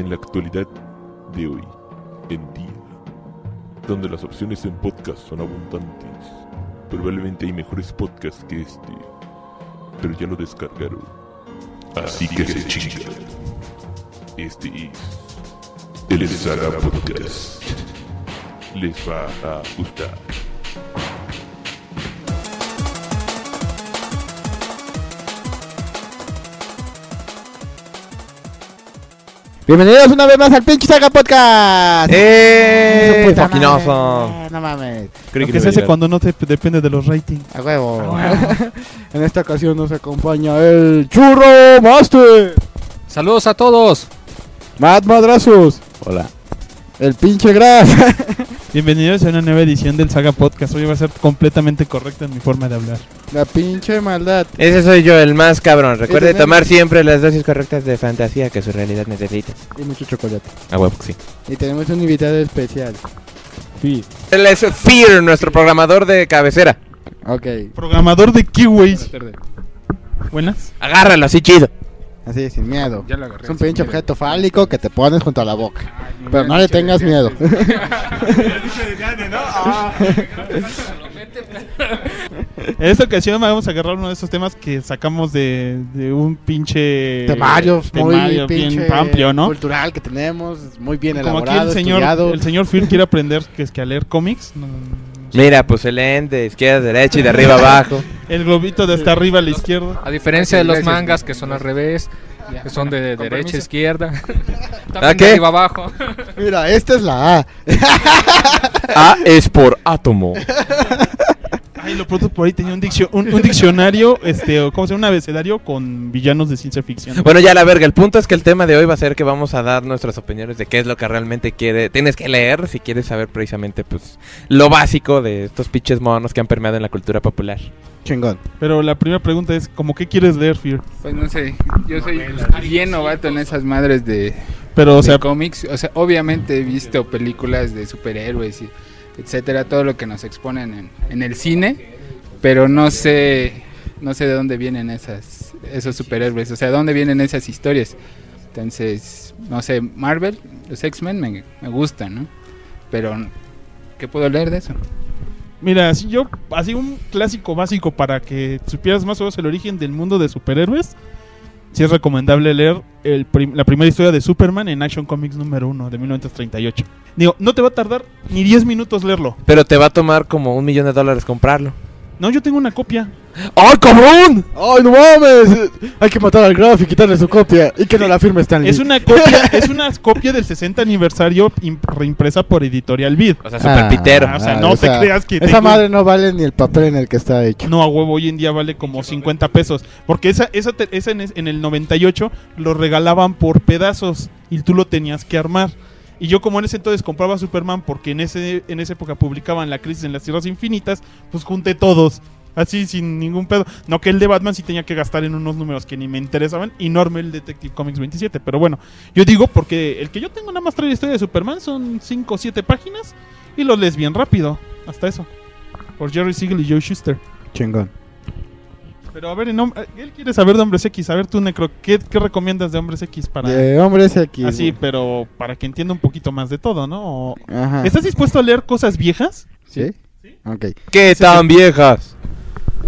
En la actualidad de hoy, en día, donde las opciones en podcast son abundantes, probablemente hay mejores podcasts que este, pero ya lo descargaron. Así que se chingan. Este es el Saga Podcast. Les va a gustar. Bienvenidos una vez más al pinche Saga Podcast. ¡Eh! Puta Fuckinoso. madre, No mames. Creí Lo que que no se hace cuando no te depende de los ratings. A huevo. en esta ocasión nos acompaña el Churro Master. Saludos a todos. Matt Madrazos. Hola. El pinche Gras. Bienvenidos a una nueva edición del Saga Podcast. Hoy va a ser completamente correcta en mi forma de hablar. La pinche maldad. Ese soy yo, el más cabrón. Recuerde tomar siempre las dosis correctas de fantasía que su realidad necesita. Y mucho chocolate. A huevo que sí. Y tenemos un invitado especial. Sí. Él es Fear, nuestro programador de cabecera. Ok. Programador de Keyways. Buenas. Agárralo así chido. Así, sin miedo. Ya lo agarré. Es un pinche objeto fálico que te pones junto a la boca. Pero no le tengas miedo. En esta ocasión vamos a agarrar uno de esos temas que sacamos de, de un pinche Temario muy temario bien pinche amplio, ¿no? cultural que tenemos, muy bien Como aquí elaborado, el señor, estudiado. el señor Phil quiere aprender que es que a leer cómics. no- Mira, pues el ende, de izquierda, derecha y de arriba abajo. el globito de hasta arriba a la izquierda. A diferencia de los mangas que son al revés, que son de derecha a izquierda. ¿Ah, También qué? de arriba abajo. Mira, esta es la A. A es por átomo. Ay, lo pronto por ahí tenía un, diccio- un, un diccionario, este, o ¿cómo se llama? Un abecedario con villanos de ciencia ficción. Bueno, ya la verga. El punto es que el tema de hoy va a ser que vamos a dar nuestras opiniones de qué es lo que realmente quiere. Tienes que leer si quieres saber precisamente, pues, lo básico de estos pinches monos que han permeado en la cultura popular. Chingón. Pero la primera pregunta es, ¿cómo qué quieres leer, Fear? Pues no sé, yo soy bien novato en esas madres de, Pero, o de sea, cómics. O sea, obviamente he visto películas de superhéroes y etcétera, todo lo que nos exponen en, en el cine, pero no sé, no sé de dónde vienen esas, esos superhéroes, o sea, de dónde vienen esas historias. Entonces, no sé, Marvel, los X-Men me, me gustan, ¿no? Pero, ¿qué puedo leer de eso? mira, si yo, así un clásico básico para que supieras más o menos el origen del mundo de superhéroes, sí es recomendable leer el la primera historia de Superman en Action Comics número 1 de 1938. Digo, no te va a tardar ni 10 minutos leerlo. Pero te va a tomar como un millón de dólares comprarlo. No, yo tengo una copia. ¡Ay, cabrón! ¡Ay, no mames! Hay que matar al Graf y quitarle su copia. Y que no la firme Stanley. Es una copia, es una copia del 60 aniversario im- reimpresa por Editorial Vid. O sea, super pitero. Ah, o sea, no te creas que Esa tengo- madre no vale ni el papel en el que está hecho. No, a huevo, hoy en día vale como 50 pesos. Porque esa, esa, te- esa en, en el 98 lo regalaban por pedazos y tú lo tenías que armar. Y yo como en ese entonces compraba Superman porque en, ese, en esa época publicaban La Crisis en las Tierras Infinitas, pues junté todos. Así sin ningún pedo. No que el de Batman sí tenía que gastar en unos números que ni me interesaban y no armé el Detective Comics 27. Pero bueno, yo digo porque el que yo tengo nada más trae la historia de Superman son 5 o 7 páginas y lo lees bien rápido. Hasta eso. Por Jerry Siegel y Joe Schuster. Chingón. Pero a ver, en hom- él quiere saber de Hombres X. A ver, tú, Necro, ¿qué, qué recomiendas de Hombres X para...? De hombres aquí. Así, pero para que entienda un poquito más de todo, ¿no? O- Ajá. ¿Estás dispuesto a leer cosas viejas? ¿Sí? Ok. ¿Qué tan viejas?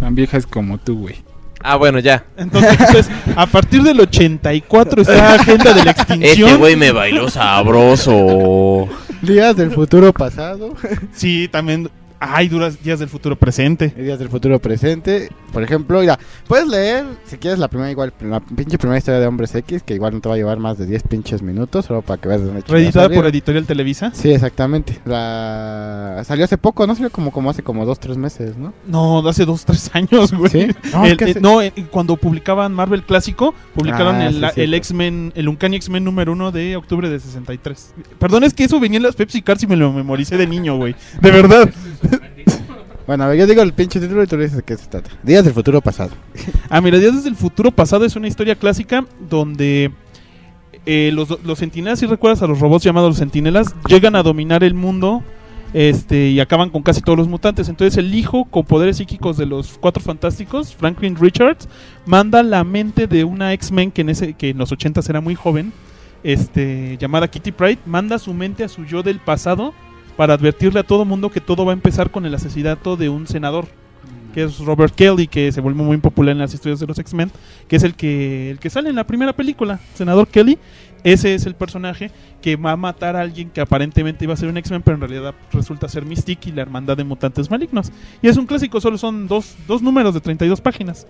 Tan viejas como tú, güey. Ah, bueno, ya. Entonces, entonces, a partir del 84 está Agenda de la Extinción. Este güey me bailó sabroso. Días del futuro pasado. Sí, también... Ay, duras días del futuro presente. Días del futuro presente. Por ejemplo, mira, puedes leer, si quieres, la primera igual, la pinche primera historia de Hombres X, que igual no te va a llevar más de 10 pinches minutos, solo para que veas de Reeditada por. Editorial Televisa. Sí, exactamente. La... Salió hace poco, ¿no? Salió como, como hace como dos, tres meses, ¿no? No, hace dos, tres años, güey. ¿Sí? No, El- es que eh, no, eh, cuando publicaban Marvel Clásico, publicaron Ah, el, sí, X-Men, el Uncanny X-Men número uno de octubre de 63. Perdón, es que eso venía en las Pepsi Cards y me lo memoricé de niño, güey. De verdad. Bueno, a ver, yo digo el pinche título y tú le dices qué se trata. Días del futuro pasado. Ah, mira, Días del Futuro Pasado es una historia clásica donde eh, los, los sentinelas, si recuerdas a los robots llamados los sentinelas, llegan a dominar el mundo este y acaban con casi todos los mutantes. Entonces el hijo con poderes psíquicos de los cuatro fantásticos, Franklin Richards, manda la mente de una X-Men que, en ese- que en los 80 era muy joven, este, llamada Kitty Pride, manda su mente a su yo del pasado para advertirle a todo mundo que todo va a empezar con el asesinato de un senador, que es Robert Kelly, que se volvió muy popular en las historias de los X-Men, que es el que, el que sale en la primera película, senador Kelly. Ese es el personaje que va a matar a alguien que aparentemente iba a ser un X-Men, pero en realidad resulta ser Mystique y la Hermandad de Mutantes Malignos. Y es un clásico, solo son dos, dos números de 32 páginas.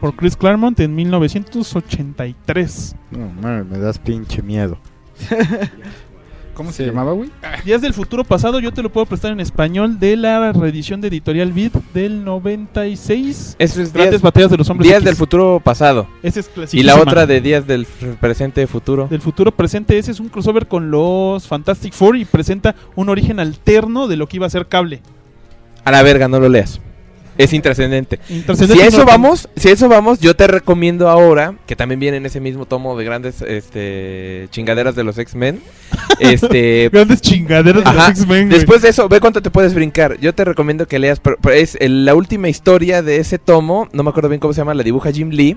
Por Chris Claremont en 1983. No, mames, me das pinche miedo. ¿Cómo se llamaba, güey? Días del futuro pasado, yo te lo puedo prestar en español de la reedición de Editorial Vid del 96. Eso es Grandes días, batallas de los hombres días X. del futuro pasado. Ese es Y clasiquísima. la otra de días del presente futuro. del futuro presente. Ese es un crossover con los Fantastic Four y presenta un origen alterno de lo que iba a ser cable. A la verga, no lo leas. Es intrascendente. Si Intrascendente eso no- vamos, si eso vamos, yo te recomiendo ahora, que también viene en ese mismo tomo de grandes este chingaderas de los X-Men. Este Grandes chingaderas de los. X-Men. Después de eso, ve cuánto te puedes brincar. Yo te recomiendo que leas, pero, pero es el- la última historia de ese tomo, no me acuerdo bien cómo se llama, la dibuja Jim Lee.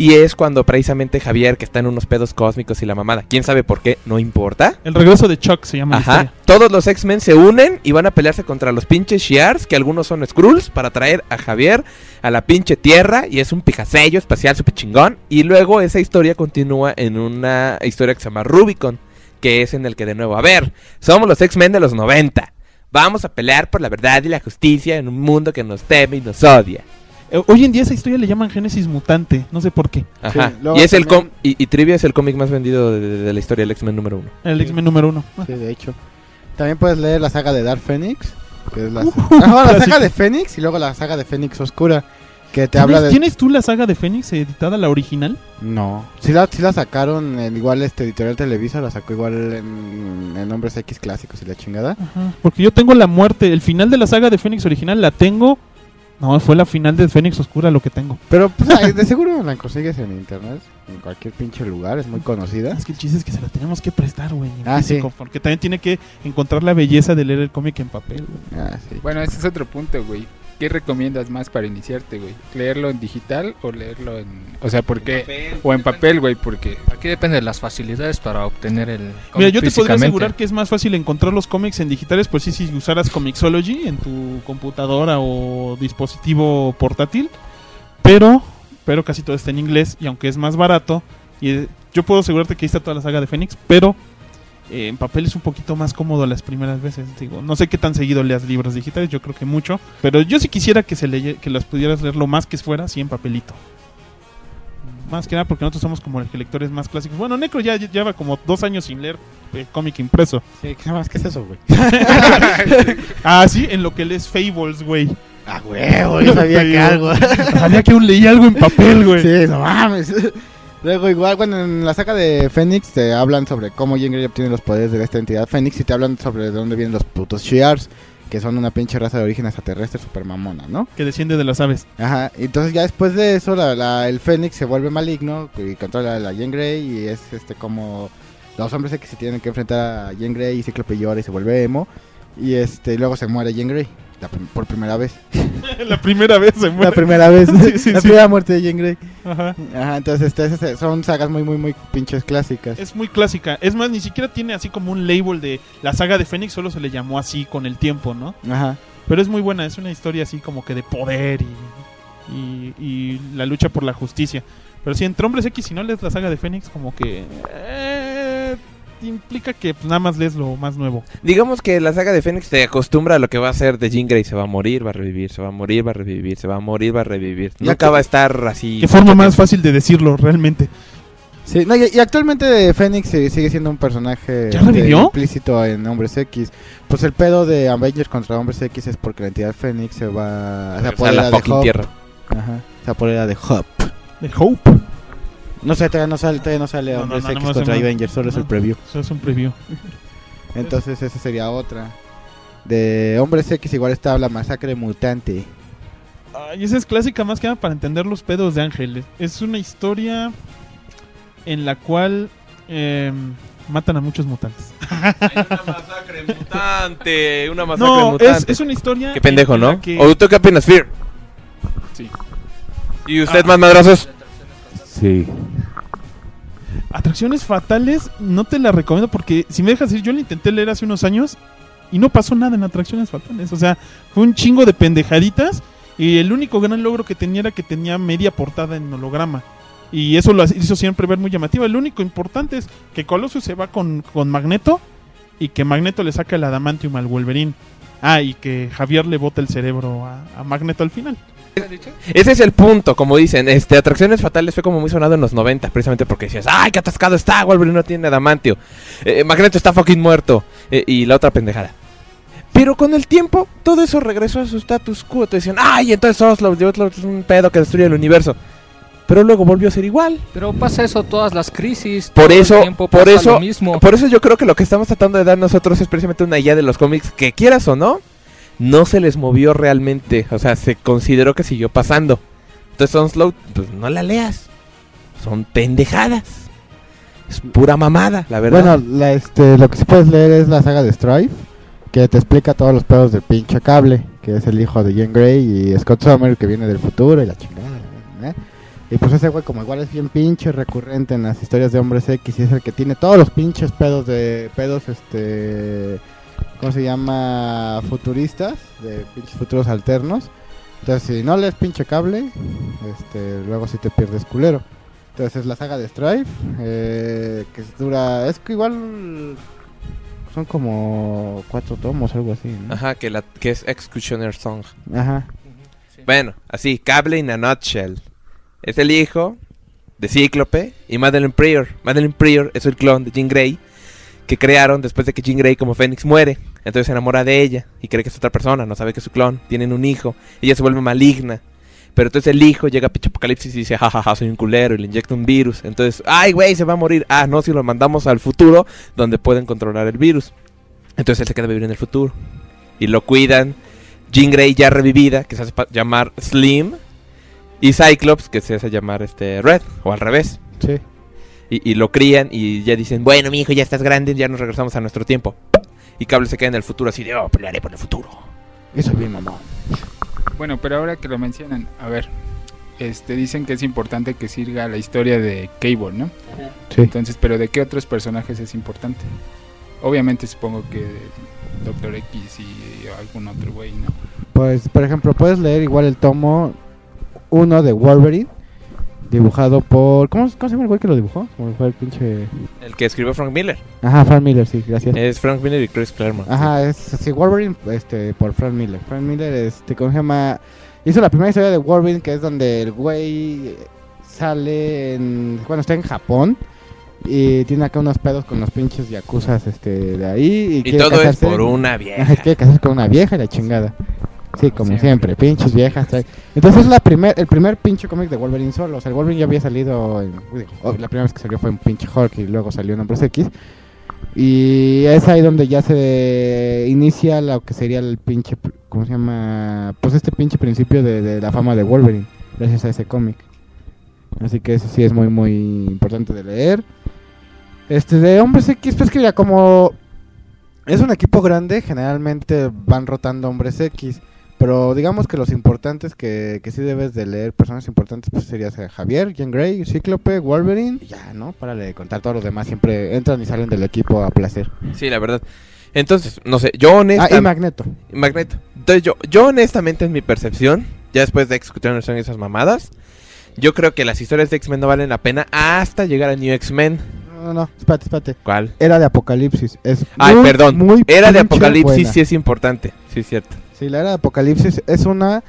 Y es cuando precisamente Javier, que está en unos pedos cósmicos y la mamada, quién sabe por qué, no importa. El regreso de Chuck se llama la Ajá. historia. Todos los X-Men se unen y van a pelearse contra los pinches Shi'ars, que algunos son Skrulls, para traer a Javier a la pinche Tierra. Y es un pijasello espacial súper chingón. Y luego esa historia continúa en una historia que se llama Rubicon, que es en el que de nuevo, a ver, somos los X-Men de los 90. Vamos a pelear por la verdad y la justicia en un mundo que nos teme y nos odia. Eh, Hoy en día esa historia le llaman Génesis Mutante. No sé por qué. Ajá. Sí, y es el com y, y Trivia es el cómic más vendido de, de- de la historia del X-Men número uno. El X-Men número uno. Sí, de hecho. También puedes leer la saga de Dark Phoenix. Que es la, Uh, Ah, no, la clásico. saga de Phoenix y luego la saga de Phoenix Oscura. Que te ¿Tienes, habla de. ¿Tienes tú la saga de Fénix editada, la original? No. Sí la, sí la sacaron, en igual este editorial Televisa la sacó igual en, en Nombres X clásicos y la chingada. Ajá. Porque yo tengo la muerte. El final de la saga de Fénix original la tengo. No, fue la final de Fénix Oscura lo que tengo. Pero pues, ay, de seguro la consigues en internet, en cualquier pinche lugar, es muy conocida. Es que el chiste es que se la tenemos que prestar, güey. en Ah, físico, sí. Porque también tiene que encontrar la belleza de leer el cómic en papel. güey. Ah, sí. Bueno, ese es otro punto, güey. ¿Qué recomiendas más para iniciarte, güey? ¿Leerlo en digital o leerlo en... O sea, ¿por qué? O en papel, güey, porque... Aquí depende de las facilidades para obtener el Mira, yo te podría asegurar que es más fácil encontrar los cómics en digitales, pues sí, si usaras Comixology en tu computadora o dispositivo portátil. Pero, pero casi todo está en inglés y aunque es más barato, y eh, yo puedo asegurarte que ahí está toda la saga de Fénix, pero eh, en papel es un poquito más cómodo las primeras veces. Digo, no sé qué tan seguido leas libros digitales, yo creo que mucho, pero yo sí quisiera que se leye, que las pudieras leer lo más que fuera, así en papelito. Más que nada porque nosotros somos como los lectores más clásicos. Bueno, Necro ya lleva como dos años sin leer eh, cómic impreso. Sí, ¿qué más? ¿Qué es eso, güey? Ah, sí, en lo que lees Fables, güey. Ah, huevo, yo sabía que algo. Sabía que aún leí algo en papel, güey. Sí, no mames. Luego igual, bueno, en la saga de Fénix te hablan sobre cómo Jean Grey obtiene los poderes de esta entidad Fénix y te hablan sobre de dónde vienen los putos Shi'ars, que son una pinche raza de origen extraterrestre super mamona, ¿no? Que desciende de las aves. Ajá, entonces ya después de eso la, la- el Fénix se vuelve maligno y controla a la Jean Grey y es este como los hombres X se tienen que enfrentar a Jean Grey y Cíclope llora y se vuelve emo y este luego se muere Jean Grey la prim- por primera vez. la primera vez se La muere. primera vez, Sí, sí, la sí. primera muerte de Jean Grey. Ajá. Ajá, entonces este, son sagas muy muy muy pinches clásicas. Es muy clásica. Es más, ni siquiera tiene así como un label de la saga de Fénix, solo se le llamó así con el tiempo, ¿no? Ajá. Pero es muy buena, es una historia así como que de poder y, y, y la lucha por la justicia. Pero si entre hombres X y no lees la saga de Fénix, como que eh, implica que pues, nada más lees lo más nuevo. Digamos que la saga de Fénix te acostumbra a lo que va a ser de Jean Grey. Se va a morir, va a revivir, se va a morir, va a revivir, se va a morir, va a revivir. Ya Nunca que- va a estar así. Qué forma más fácil de decirlo, realmente. Sí, no, y, y actualmente Fénix sigue siendo un personaje implícito en Hombres X. Pues el pedo de Avengers contra Hombres X es porque la entidad Fénix se va se a la de tierra. Ajá, se apodera de Hop. De Hope. No sé, todavía no sale, todavía no sale No, no, Hombres no, X no, contra. Avengers, solo es el preview. Eso es un preview. Entonces esa sería otra. De Hombres X igual está la masacre mutante. Ay, esa es clásica más que nada para entender los pedos de Ángeles. Es una historia en la cual eh, matan a muchos mutantes. una masacre mutante. Una masacre No, es, mutante. es una historia. Qué pendejo, ¿no? que- ¿O tú qué opinas, Fear? Sí. ¿Y usted Ah. más madrazos? Sí. Atracciones fatales, no te la recomiendo porque si me dejas decir, yo la intenté leer hace unos años y no pasó nada en atracciones fatales. O sea, fue un chingo de pendejaditas y el único gran logro que tenía era que tenía media portada en holograma. Y eso lo hizo siempre ver muy llamativa. El único importante es que Colossus se va con, con Magneto y que Magneto le saca el adamantium al Wolverine. Ah, y que Javier le bota el cerebro a, a Magneto al final. Ese es el punto, como dicen, este, Atracciones Fatales fue como muy sonado en los 90, precisamente porque decías, ¡ay, qué atascado está! Wolverine no tiene adamantio. Eh, Magneto está fucking muerto. Eh, y la otra pendejada. Pero con el tiempo, todo eso regresó a su status quo. Te decían, ¡ay, entonces Oslo, Oslo es un pedo que destruye el universo! Pero luego volvió a ser igual. Pero pasa eso todas las crisis. Por eso, por eso, mismo. por eso yo creo que lo que estamos tratando de dar nosotros es precisamente una idea de los cómics que quieras o no, no se les movió realmente, o sea, se consideró que siguió pasando. Entonces Onslaught, pues no la leas, son pendejadas, es pura mamada, la verdad. Bueno, la, este, lo que sí puedes leer es la saga de Strife, que te explica todos los pedos del pinche cable, que es el hijo de Jean Grey y Scott Summer, que viene del futuro y la chingada. ¿eh? Y pues ese güey como igual es bien pinche recurrente en las historias de Hombres X y es el que tiene todos los pinches pedos de pedos este ¿cómo se llama? futuristas, de pinches futuros alternos. Entonces, si no lees pinche cable, este luego sí te pierdes culero. Entonces es la saga de Strife, eh, que dura, es que igual son como cuatro tomos, algo así. ¿no? Ajá, que, la, que es Executioner Song. Ajá. Bueno, así, Cable in a nutshell. Es el hijo de Cíclope y Madeline Pryor. Madeline Pryor es el clon de Jean Grey que crearon después de que Jean Grey como Fénix muere. Entonces se enamora de ella y cree que es otra persona, no sabe que es su clon. Tienen un hijo, ella se vuelve maligna. Pero entonces el hijo llega a pinche apocalipsis y dice, jajaja, soy un culero y le inyecta un virus. Entonces, ay, güey, se va a morir. Ah, no, si lo mandamos al futuro donde pueden controlar el virus. Entonces él se queda a vivir en el futuro. Y lo cuidan. Jean Grey ya revivida, que se hace llamar Slim. Y Cyclops, que se hace llamar este Red, o al revés. Sí. Y, y lo crían y ya dicen, bueno, mi hijo, ya estás grande, ya nos regresamos a nuestro tiempo. Y Cable se queda en el futuro así de, oh, pelearé por el futuro. Eso bien, mamá. Bueno, pero ahora que lo mencionan, a ver, este dicen que es importante que siga la historia de Cable, ¿no? Sí. Entonces, pero ¿de qué otros personajes es importante? Obviamente supongo que Doctor X y algún otro güey, ¿no? Pues, por ejemplo, puedes leer igual el tomo 1 de Wolverine, dibujado por... ¿Cómo, cómo se llama el güey que lo dibujó? ¿Cómo fue el pinche...? El que escribió Frank Miller. Ajá, Frank Miller, sí, gracias. Es Frank Miller y Chris Claremont. Ajá, es sí, Wolverine este, por Frank Miller. Frank Miller, este, ¿cómo se llama? Hizo la primera historia de Wolverine, que es donde el güey sale en... Bueno, está en Japón. Y tiene acá unos pedos con los pinches yakuzas este, de ahí. Y, todo es por una Ajá, vieja. quiere casarse con una vieja y la chingada. Sí, como Siempre. siempre, pinches viejas. trae- Entonces es la primer, el primer pinche cómic de Wolverine solo. O sea, el Wolverine ya había salido. En, oh, la primera vez que salió fue en pinche Hulk y luego salió en Hombres X. Y es ahí donde ya se inicia lo que sería el pinche. ¿Cómo se llama? Pues este pinche principio de, de la fama de Wolverine. Gracias a ese cómic. Así que eso sí es muy, muy importante de leer. Este de Hombres X, pues que mira, como es un equipo grande, generalmente van rotando Hombres X. Pero digamos que los importantes que, que sí debes de leer, personas importantes, pues sería Javier, Jean Grey, Cíclope, Wolverine. y Ya, ¿no? Para de contar todos los demás, siempre entran y salen del equipo a placer. Sí, la verdad. Entonces, no sé, yo Ah, y honestamente... Magneto. Magneto. Entonces yo, yo honestamente en mi percepción, ya después de son esas mamadas, yo creo que las historias de X-Men no valen la pena hasta llegar a New X-Men. No, no, espérate, espérate. ¿Cuál? Era de Apocalipsis. Es Ay, muy, perdón. muy Era de Apocalipsis, buena. sí es importante. Sí, es cierto. Sí, la era de Apocalipsis es una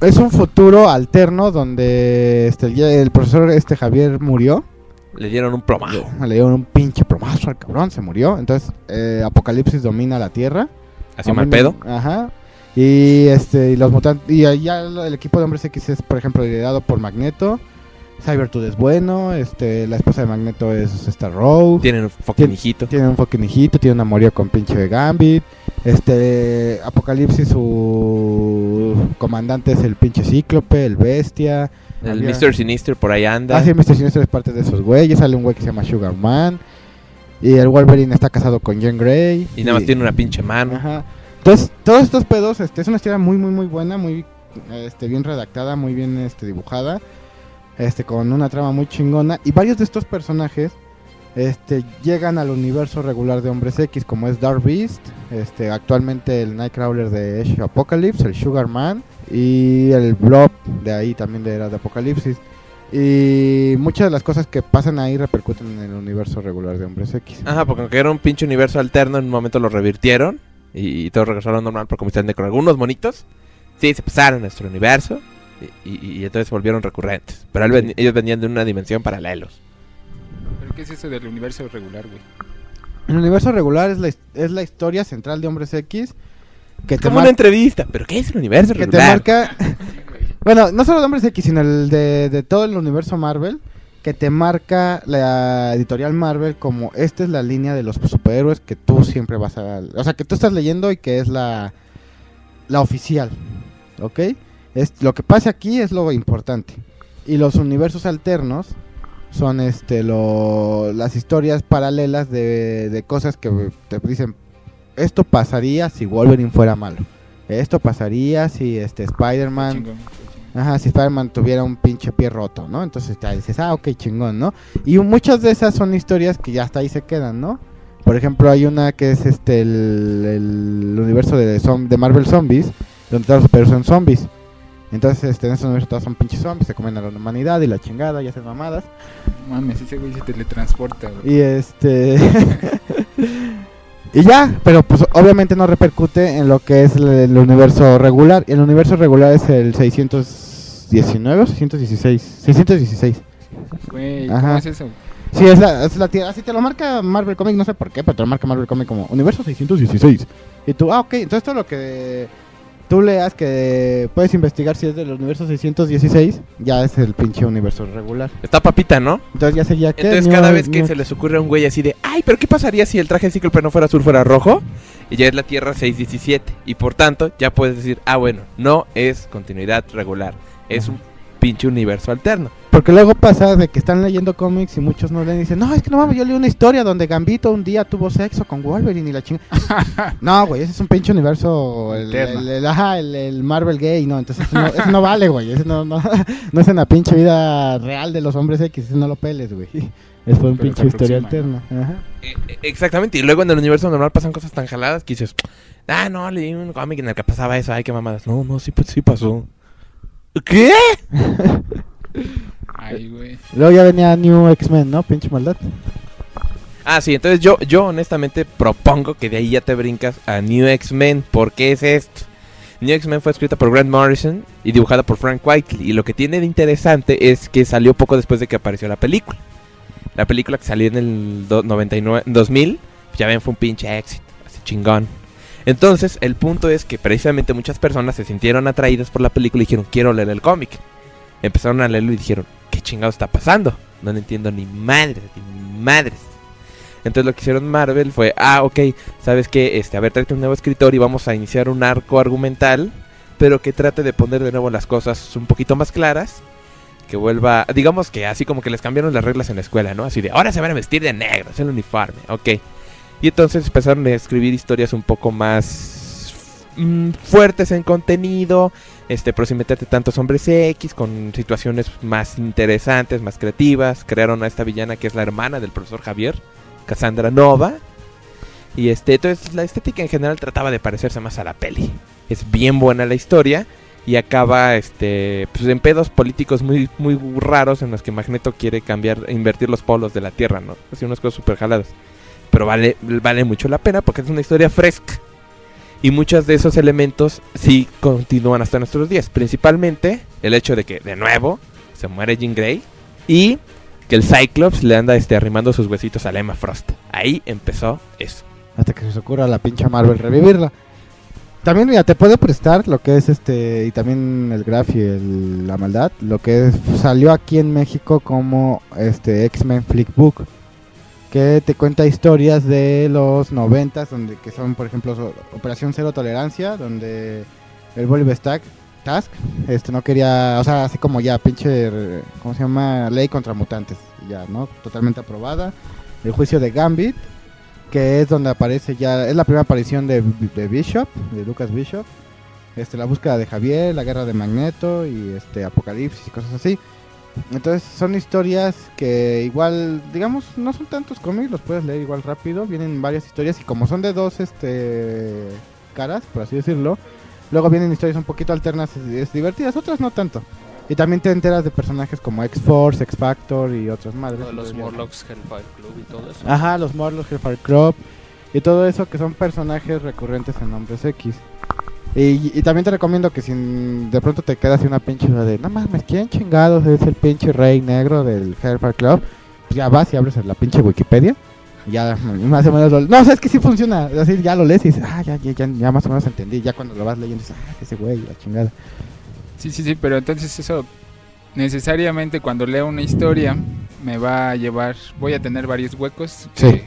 es un futuro alterno donde este ya el profesor este Javier murió. Le dieron un promajo. Le dieron un pinche promazo al cabrón, se murió. Entonces, eh, Apocalipsis domina la Tierra. Así mal pedo. Ajá. Y este y los mutantes y allá el equipo de hombres X es, por ejemplo, liderado por Magneto. Cybertooth es bueno, este la esposa de Magneto es esta Rogue. Tienen un fucking Tien- hijito. Tiene un fucking hijito, tiene un amorío con pinche Gambit. Este, Apocalipsis, su comandante es el pinche Cíclope, el Bestia. El Había- Mr. Sinister por ahí anda. Ah, sí, Mr. Sinister es parte de esos güeyes. Sale un güey que se llama Sugar Man. Y el Wolverine está casado con Jean Grey. y nada más tiene una pinche mano. Ajá. Entonces, todos estos pedos, este, es una historia muy, muy, muy buena, muy este, bien redactada, muy bien este, dibujada. este, con una trama muy chingona. Y varios de estos personajes este, llegan al universo regular de Hombres X, como es Dark Beast, este, actualmente el Nightcrawler de Age of Apocalypse, el Sugar Man y el Blob de ahí también de Era de Apocalipsis. Y muchas de las cosas que pasan ahí repercuten en el universo regular de Hombres X. Ajá, porque aunque era un pinche universo alterno, en un momento lo revirtieron y, y todo regresó a lo normal por comisión de con algunos monitos. Sí, se pasaron a nuestro universo y, y- y entonces volvieron recurrentes. Pero ellos venían de una dimensión paralelos. ¿Pero qué es eso del universo regular, güey? El universo regular es la, es la historia central de Hombres X que te, Como una entrevista, pero ¿qué es el universo que te regular? marca... bueno, no solo de Hombres X, sino el de, de todo el universo Marvel, que te marca la editorial Marvel como esta es la línea de los superhéroes que tú siempre vas a... O sea, que tú estás leyendo y que es la, la oficial, ¿ok? Es, lo que pasa aquí es lo importante. Y los universos alternos son este lo, las historias paralelas de, de cosas que te dicen esto pasaría si Wolverine fuera malo. Esto pasaría si este Spider-Man. Ajá, si Spider-Man tuviera un pinche pie roto, ¿no? Entonces ya dices, ah, ok, chingón, ¿no? Y muchas de esas son historias que ya hasta ahí se quedan, ¿no? Por ejemplo, hay una que es este el, el universo de, de Marvel Zombies, donde todos los superhéroes son zombies. Entonces, este, en ese universo todos son pinches zombies, se comen a la humanidad y la chingada y hacen mamadas. Mames, ese güey se teletransporta, güey. Y este. y ya, pero pues obviamente no repercute en lo que es el, el universo regular. El universo regular es el 619 o 616. 616. Güey, Ajá. ¿cómo es eso? Sí, es la, es la tierra. Así te lo marca Marvel Comics, no sé por qué, pero te lo marca Marvel Comics como universo 616. Y tú, ah, ok, entonces todo lo que tú leas que puedes investigar si es del universo 616, ya es el pinche universo regular. Está papita, ¿no? Entonces ya seguía que. Entonces cada vez que se les ocurre a un güey así de, ay, pero ¿qué pasaría si el traje de Cíclope no fuera azul, fuera rojo? Y ya es la Tierra 617. Y por tanto, ya puedes decir, ah, bueno, no es continuidad regular. Es un pinche universo alterno. Porque luego pasa de que están leyendo cómics y muchos no leen y dicen, no, es que no mames, yo leí una historia donde Gambito un día tuvo sexo con Wolverine y la chingada. no, güey, ese es un pinche universo, el, el- el- ajá, el- el Marvel gay, no, entonces eso no, eso no vale, güey, ese no, no, no es en la pinche vida real de los hombres X, ese no lo peles, güey. Es por un Pero pinche historia alterna. Ajá. Eh, eh, exactamente. Y luego en el universo normal pasan cosas tan jaladas que dices, ah, no, leí un cómic en el que pasaba eso. Ay, qué mamadas. No, no, sí, pues, sí pasó. ¿Qué? Ay, güey. Luego ya venía New X-Men, ¿no? Pinche maldad. Ah, sí, entonces yo, yo honestamente propongo que de ahí ya te brincas a New X-Men. ¿Por qué es esto? New X-Men fue escrita por Grant Morrison y dibujada por Frank Whiteley. Y lo que tiene de interesante es que salió poco después de que apareció la película. La película que salió en el do- 99, 2000, ya ven, fue un pinche éxito, así chingón. Entonces, el punto es que precisamente muchas personas se sintieron atraídas por la película y dijeron, quiero leer el cómic. Empezaron a leerlo y dijeron, ¿qué chingado está pasando? No le entiendo ni madres, ni madres. Entonces lo que hicieron Marvel fue, ah, ok, sabes que, este, a ver, tráete un nuevo escritor y vamos a iniciar un arco argumental, pero que trate de poner de nuevo las cosas un poquito más claras, que vuelva, digamos que así como que les cambiaron las reglas en la escuela, ¿no? Así de, ahora se van a vestir de negro, es el uniforme, ok. Y entonces empezaron a escribir historias un poco más mm, fuertes en contenido, este, pero sin meterte tantos hombres X, con situaciones más interesantes, más creativas. Crearon a esta villana que es la hermana del profesor Javier, Cassandra Nova. Y este, entonces la estética en general trataba de parecerse más a la peli. Es bien buena la historia y acaba este pues en pedos políticos muy muy raros en los que Magneto quiere cambiar invertir los polos de la Tierra, ¿no? Así unas cosas súper jaladas. Pero vale vale mucho la pena porque es una historia fresca. Y muchos de esos elementos sí continúan hasta nuestros días. Principalmente el hecho de que, de nuevo, se muere Jean Grey. Y que el Cyclops le anda este, arrimando sus huesitos a la Emma Frost. Ahí empezó eso. Hasta que se ocurra la pinche Marvel revivirla. También, mira, te puedo prestar lo que es este, y también el Graf y el- la maldad, lo que es- salió aquí en México como este X-Men Flickbook, que te cuenta historias de los noventas, donde que son, por ejemplo, Operación Cero Tolerancia, donde el Bolívar Stack Task, este no quería, o sea, así como ya pinche, ¿cómo se llama? Ley contra mutantes, ya, ¿no? Totalmente aprobada. El juicio de Gambit, que es donde aparece ya, es la primera aparición de, de Bishop, de Lucas Bishop. Este, la búsqueda de Javier, la guerra de Magneto y este Apocalipsis y cosas así. Entonces son historias que igual, digamos, no son tantos cómics, los puedes leer igual rápido. Vienen varias historias y como son de dos este caras, por así decirlo, luego vienen historias un poquito alternas, es, es divertidas, otras no tanto. Y también te enteras de personajes como X-Force, X-Factor y otras madres. Lo los Morlocks, Hellfire Club y todo eso. Ajá, los Morlocks, Hellfire Crop y todo eso que son personajes recurrentes en Hombres X. Y, y también te recomiendo que si de pronto te quedas una pinche de, no mames, ¿quién chingados es el pinche rey negro del Hellfire Club? Pues ya vas y abres la pinche Wikipedia. y Ya más o menos lo... No, o sea, es que sí funciona. Así ya lo lees y dices, ah, ya, ya, ya, ya más o menos entendí. Ya cuando lo vas leyendo dices, ah, ese güey, la chingada. Sí, sí, sí, pero entonces eso necesariamente cuando leo una historia me va a llevar, voy a tener varios huecos. Sí.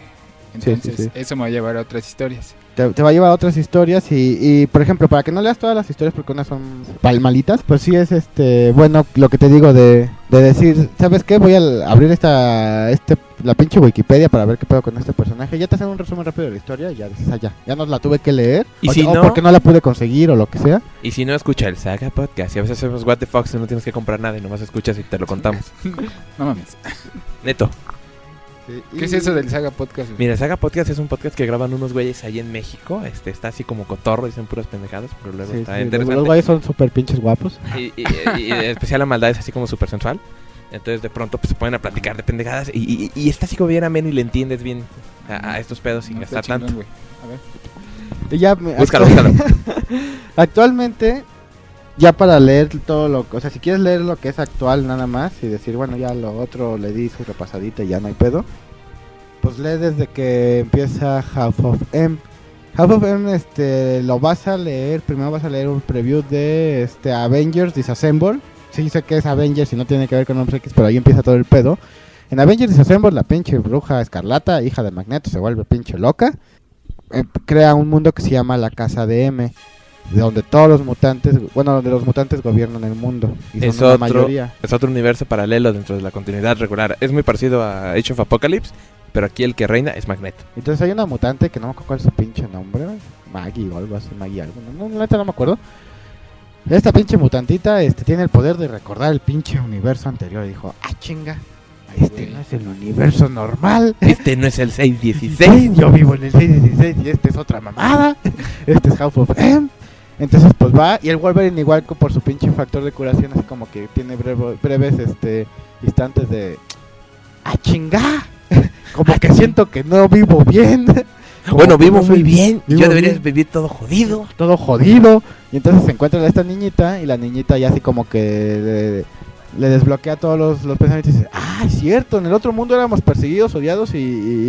entonces sí, sí. eso me va a llevar a otras historias. Te, te va a llevar a otras historias y, y, por ejemplo, para que no leas todas las historias porque unas son palmalitas, pues sí es este bueno lo que te digo de, de decir, ¿sabes qué? Voy a abrir esta este la pinche Wikipedia para ver qué pedo con este personaje. Ya te hacen un resumen rápido de la historia y ya dices, ah, ya, ya no la tuve que leer. Y o, si o no- porque no la pude conseguir o lo que sea. Y si no, escucha el Saga Podcast. Y a veces hacemos What the Fox y no tienes que comprar nada y nomás escuchas y te lo contamos. No mames. Neto. ¿Qué es eso del Saga Podcast? Mira, Saga Podcast es un podcast que graban unos güeyes ahí en México. Este está así como cotorro, dicen puras pendejadas, pero luego Sí, está sí, los, interesante. los güeyes son súper pinches guapos. y, y- y en especial la maldad es así como súper sensual. Entonces de pronto pues, se ponen a platicar de pendejadas y, y- y está así como bien ameno y le entiendes bien a, a estos pedos sin No, gastar chingón, tanto. güey. A ver. Y ya me- Búscalo, búscalo. Actualmente, ya para leer todo lo o sea, si quieres leer lo que es actual nada más y decir, bueno, ya lo otro le di su repasadita y ya no hay pedo, pues lee desde que empieza Half of M. Half of M este, lo vas a leer, primero vas a leer un preview de este Avengers Disassemble. Sí sé que es Avengers y no tiene que ver con Hombres X, pero ahí empieza todo el pedo. En Avengers Disassemble, la pinche bruja escarlata, hija de Magneto, se vuelve pinche loca. Eh, crea un mundo que se llama la Casa de M de donde todos los mutantes, bueno, donde los mutantes gobiernan el mundo. Y son Es una otro- mayoría. Es otro universo paralelo dentro de la continuidad regular. Es muy parecido a Age of Apocalypse, pero aquí el que reina es Magneto. Entonces hay una mutante que no me acuerdo cuál es su pinche nombre, Maggie o algo así, Maggie algo, no, no, no me acuerdo. Esta pinche mutantita este, tiene el poder de recordar el pinche universo anterior. Y dijo, ah, chinga, este no es el universo normal. Este no es el 616. Yo vivo en el 616 y este es otra mamada. Este es House of M. Entonces pues va y el Wolverine igual que por su pinche factor de curación así como que tiene brevo- breves este instantes de ¡Ah, chinga! Como que siento que no vivo bien. Bueno, vivo no soy- muy bien. vivo Yo debería bien. vivir todo jodido. todo jodido. Y entonces se encuentra a esta niñita y la niñita ya así como que le, le desbloquea todos los, los pensamientos y dice, ah, es cierto, en el otro mundo éramos perseguidos, odiados y,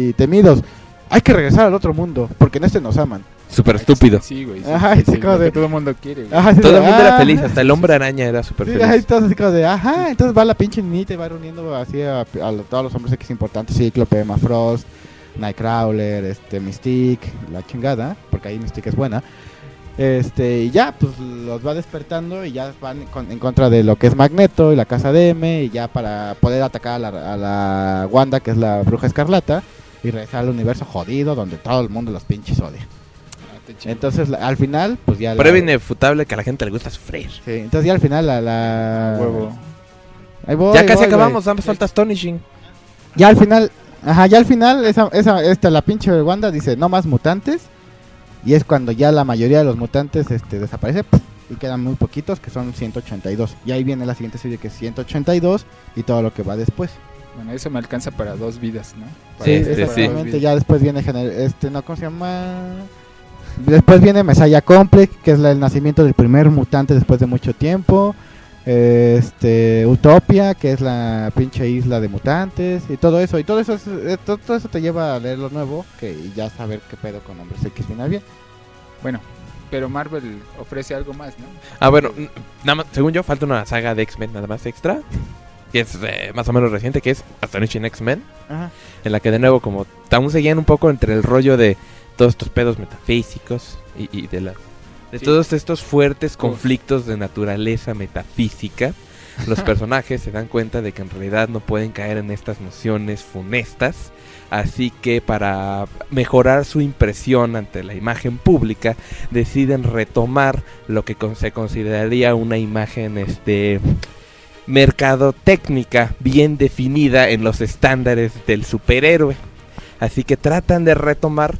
y temidos. Hay que regresar al otro mundo, porque en este nos aman. Súper estúpido. Sí, güey. sí, Ajá, sí, sí, como de- todo el mundo quiere, güey. Ajá, sí, Todo el mundo era ah. feliz, hasta el hombre araña era súper Sí, feliz. ahí todos así como de, ajá, entonces va la pinche niñita y va reuniendo así a, todos los hombres X importantes, Cíclope, Emma Frost, Nightcrawler, este, Mystique, la chingada, porque ahí Mystique es buena. Este, y ya, pues los va despertando y ya van con- en contra de lo que es Magneto y la casa de M, y ya para poder atacar a la, a la Wanda, que es la bruja escarlata, y regresar al universo jodido donde todo el mundo los pinches odia. Entonces, la- al final, pues ya... la- Prueba inefutable que a la gente le gusta sufrir. Sí, entonces ya al final la... la... Huevo. Ahí voy, ya ahí casi voy, acabamos, güey. más falta Astonishing. Ya al final, ajá, ya al final, esa, esa, esta, la pinche Wanda dice, no más mutantes. Y es cuando ya la mayoría de los mutantes este, desaparece ¡puf! y quedan muy poquitos, que son 182. Y ahí viene la siguiente serie que es 182 y todo lo que va después. Bueno, eso me alcanza para dos vidas, ¿no? Para Sí, Este, dos sí. exactamente. vidas. Ya después viene, gener- este, no, ¿cómo se llama? Después viene Messiah Complex, que es la- el nacimiento del primer mutante después de mucho tiempo. Este, Utopia, que es la pinche isla de mutantes. Y todo eso. Y todo eso, es- eh, todo, todo eso te lleva a leer lo nuevo que, y ya saber qué pedo con Hombres X final bien. Bueno, pero Marvel ofrece algo más, ¿no? Ah, bueno, nada más, según yo, falta una saga de X-Men nada más extra. Que es eh, más o menos reciente, que es Astonishing X-Men. Ajá. En la que de nuevo, como aún seguían un poco entre el rollo de todos estos pedos metafísicos y, y de la de Sí. todos estos fuertes conflictos de naturaleza metafísica, los personajes se dan cuenta de que en realidad no pueden caer en estas nociones funestas. Así que para mejorar su impresión ante la imagen pública, deciden retomar lo que con- se consideraría una imagen este mercadotécnica bien definida en los estándares del superhéroe. Así que tratan de retomar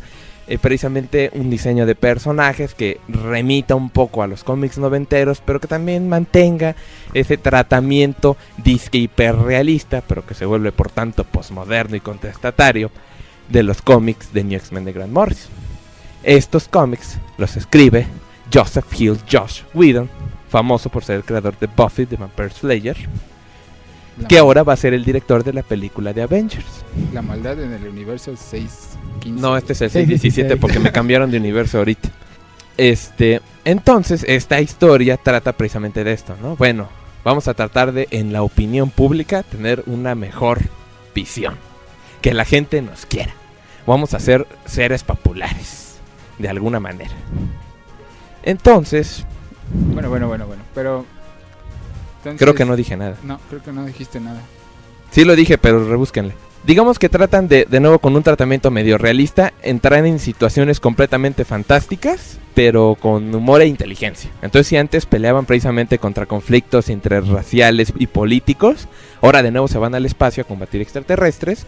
eh, precisamente un diseño de personajes que remita un poco a los cómics noventeros, pero que también mantenga ese tratamiento disque hiperrealista, pero que se vuelve por tanto posmoderno y contestatario de los cómics de New X-Men de Grant Morrison. Estos cómics los escribe Joseph Hill Josh Whedon, famoso por ser el creador de Buffy the Vampire Slayer, La, que ahora va a ser el director de la película de Avengers. la maldad en el universo 615. No, este es el Sí, 617 16. porque me cambiaron de universo ahorita. Este, entonces esta historia trata precisamente de esto, ¿no? Bueno, vamos a tratar de en la opinión pública tener una mejor visión, que la gente nos quiera. Vamos a ser seres populares de alguna manera. Entonces, Bueno, bueno, bueno, bueno. Pero. Entonces- creo que no dije nada. No, creo que no dijiste nada. Sí lo dije, pero rebúsquenle. Digamos que tratan de, de nuevo con un tratamiento medio realista, entrar en situaciones completamente fantásticas, pero con humor e inteligencia. Entonces si antes peleaban precisamente contra conflictos interraciales y políticos, ahora de nuevo se van al espacio a combatir extraterrestres,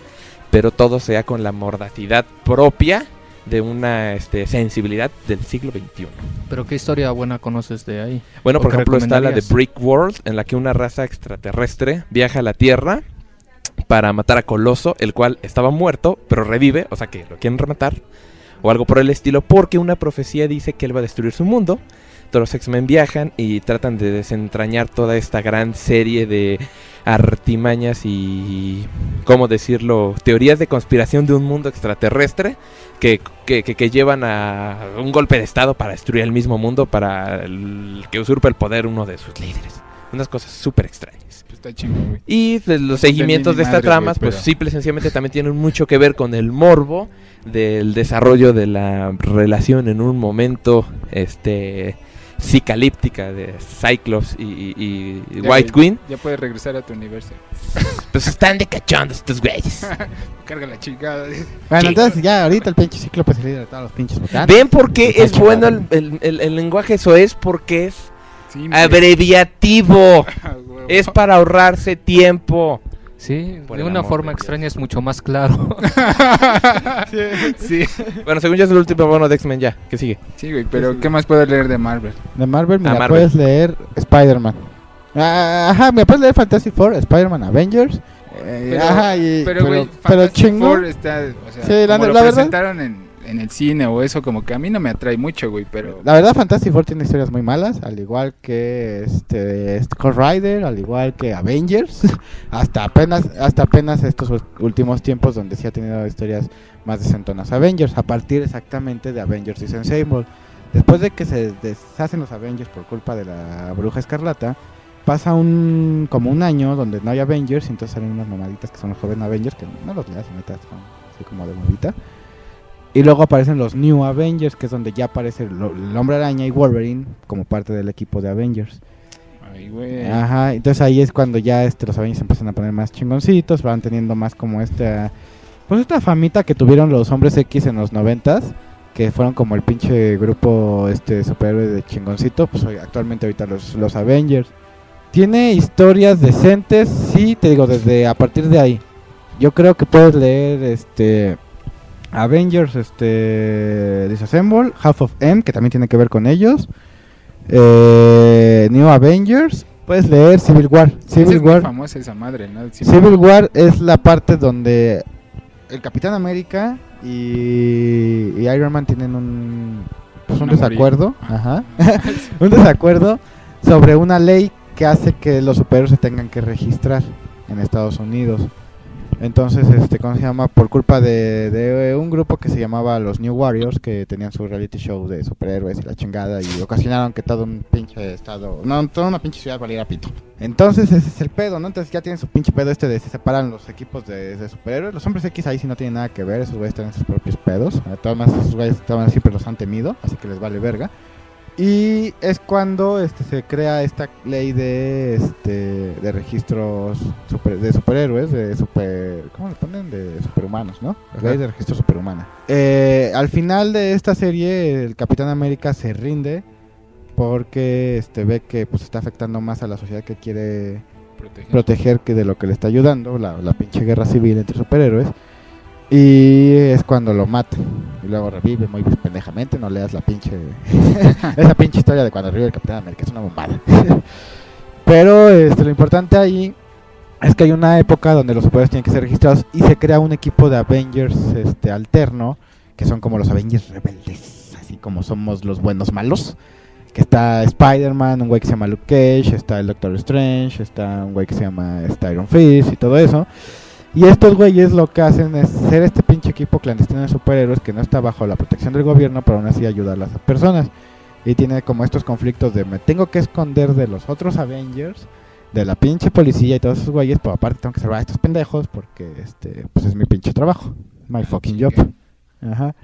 pero todo sea con la mordacidad propia de una este, sensibilidad del siglo XXI. Pero qué historia buena conoces de ahí. Bueno, ¿O por ejemplo está la de? Brick World, en la que una raza extraterrestre viaja a la Tierra para matar a Coloso, el cual estaba muerto, pero revive, o sea que lo quieren rematar, o algo por el estilo, porque una profecía dice que él va a destruir su mundo. Los X-Men viajan y tratan de desentrañar toda esta gran serie de artimañas y, ¿cómo decirlo?, teorías de conspiración de un mundo extraterrestre que, que, que- que llevan a un golpe de estado para destruir el mismo mundo, para el- que usurpa el poder uno de sus líderes. Unas cosas súper extrañas. Pues está chingón, güey. Y pues, los seguimientos de estas tramas, pues simple y sencillamente también tienen mucho que ver con el morbo del desarrollo de la relación en un momento este psicalíptica de Cyclops y, y- y Ya, White Queen. Ya puedes regresar a tu universo. Pues están de cachondos estos güeyes. Carga la chingada. Bueno, Sí. entonces ya ahorita el pinche ciclo es el líder de todos los pinches mutantes. ¿Ven por qué es bueno el, el- el- el lenguaje eso es? Porque es Sí, abreviativo. Ah. Es para ahorrarse tiempo. Sí, Por de una forma de extraña es mucho más claro. sí, Bueno, según yo es el último bono de X-Men ya. ¿Qué sigue? sí, güey, pero ¿qué más puedo leer de Marvel? De Marvel, mira, Marvel. puedes leer Spider-Man. Ah, ajá, me puedes leer Fantastic Four, Spider-Man, Avengers. eh, Pero- ajá, y, Pero, pero chingo. Four está, o sea, Sí, la- como lo la verdad- presentaron en, en el cine o eso, como que a mí no me atrae mucho, güey, pero... La verdad, Fantastic Four tiene historias muy malas, al igual que este, Ghost Rider, al igual que Avengers. hasta apenas hasta apenas estos últimos tiempos donde sí ha tenido historias más decentonas Avengers, a partir exactamente de Avengers y. Después de que se deshacen los Avengers por culpa de la Bruja Escarlata, pasa un como un año donde no hay Avengers, y entonces salen unas mamaditas que son los jóvenes Avengers que no los leas, neta, así como de movita. Y luego aparecen los New Avengers, que es donde ya aparece el Hombre Araña y Wolverine como parte del equipo de Avengers. Ay, güey. Ajá, entonces ahí es cuando ya este, los Avengers empiezan a poner más chingoncitos, van teniendo más como esta, pues esta famita que tuvieron los Hombres X en los noventas, que fueron como el pinche grupo este superhéroe de chingoncito, pues actualmente ahorita los, los Avengers. Tiene historias decentes, sí, te digo, desde a partir de ahí. Yo creo que puedes leer este Avengers, este Disassemble, Half of M, que también tiene que ver con ellos. Eh, New Avengers, puedes leer Civil War. Civil es War, famosa esa madre, Civil War es la parte donde el Capitán América y, y Iron Man tienen un pues un desacuerdo, ajá, un desacuerdo sobre una ley que hace que los superhéroes se tengan que registrar en Estados Unidos. Entonces, este, ¿cómo se llama? Por culpa de, un grupo que se llamaba los New Warriors, que tenían su reality show de superhéroes y la chingada, y ocasionaron que todo un pinche estado, no, toda una pinche ciudad valiera pito. Entonces, ese es el pedo, ¿no? Entonces ya tienen su pinche pedo este de se separan los equipos de, superhéroes. Los hombres X ahí sí no tienen nada que ver, esos güeyes tienen sus propios pedos. Maneras, esos güeyes siempre los han temido, así que les vale verga. Y es cuando este, se crea esta ley de este de registros super- de superhéroes, de super ¿cómo le ponen? de superhumanos, ¿no? La Ajá. ley de registro superhumana. Eh, al final de esta serie el Capitán América se rinde porque este ve que pues está afectando más a la sociedad que quiere Proteger. proteger que de lo que le está ayudando, la, la pinche guerra civil entre superhéroes. Y es cuando lo mata. Y luego revive muy pendejamente. No leas la pinche. esa pinche historia de cuando revive el Capitán América. Es una bombada. Pero este, lo importante ahí es que hay una época donde los superhéroes tienen que ser registrados. Y se crea un equipo de Avengers este, alterno. Que son como los Avengers rebeldes. Así como somos los buenos malos. Que está Spider-Man, un güey que se llama Luke Cage, está el Doctor Strange, está un güey que se llama Iron Fist y todo eso. Y estos güeyes lo que hacen es ser este pinche equipo clandestino de superhéroes que no está bajo la protección del gobierno, pero aún así ayuda a las personas. Y tiene como estos conflictos de me tengo que esconder de los otros Avengers, de la pinche policía y todos esos güeyes, pero aparte tengo que salvar a estos pendejos porque este pues es mi pinche trabajo. My fucking job. Ajá.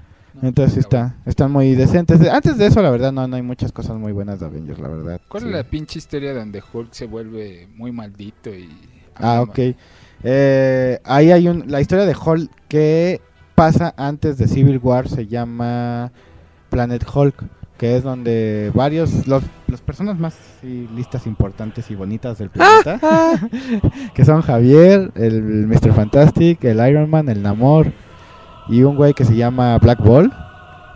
No, Entonces está está, están muy decentes. Antes de eso, la verdad, no, no hay muchas cosas muy buenas de Avengers, la verdad. ¿Cuál Sí. es la pinche historia donde Hulk se vuelve muy maldito y... Ah, ok. Eh, ahí hay un, la historia de Hulk que pasa antes de Civil War se llama Planet Hulk, que es donde varios, los, las personas más sí, listas, importantes y bonitas del planeta, que son Javier, el Mr. Fantastic, el Iron Man, el Namor y un güey que se llama Black Ball,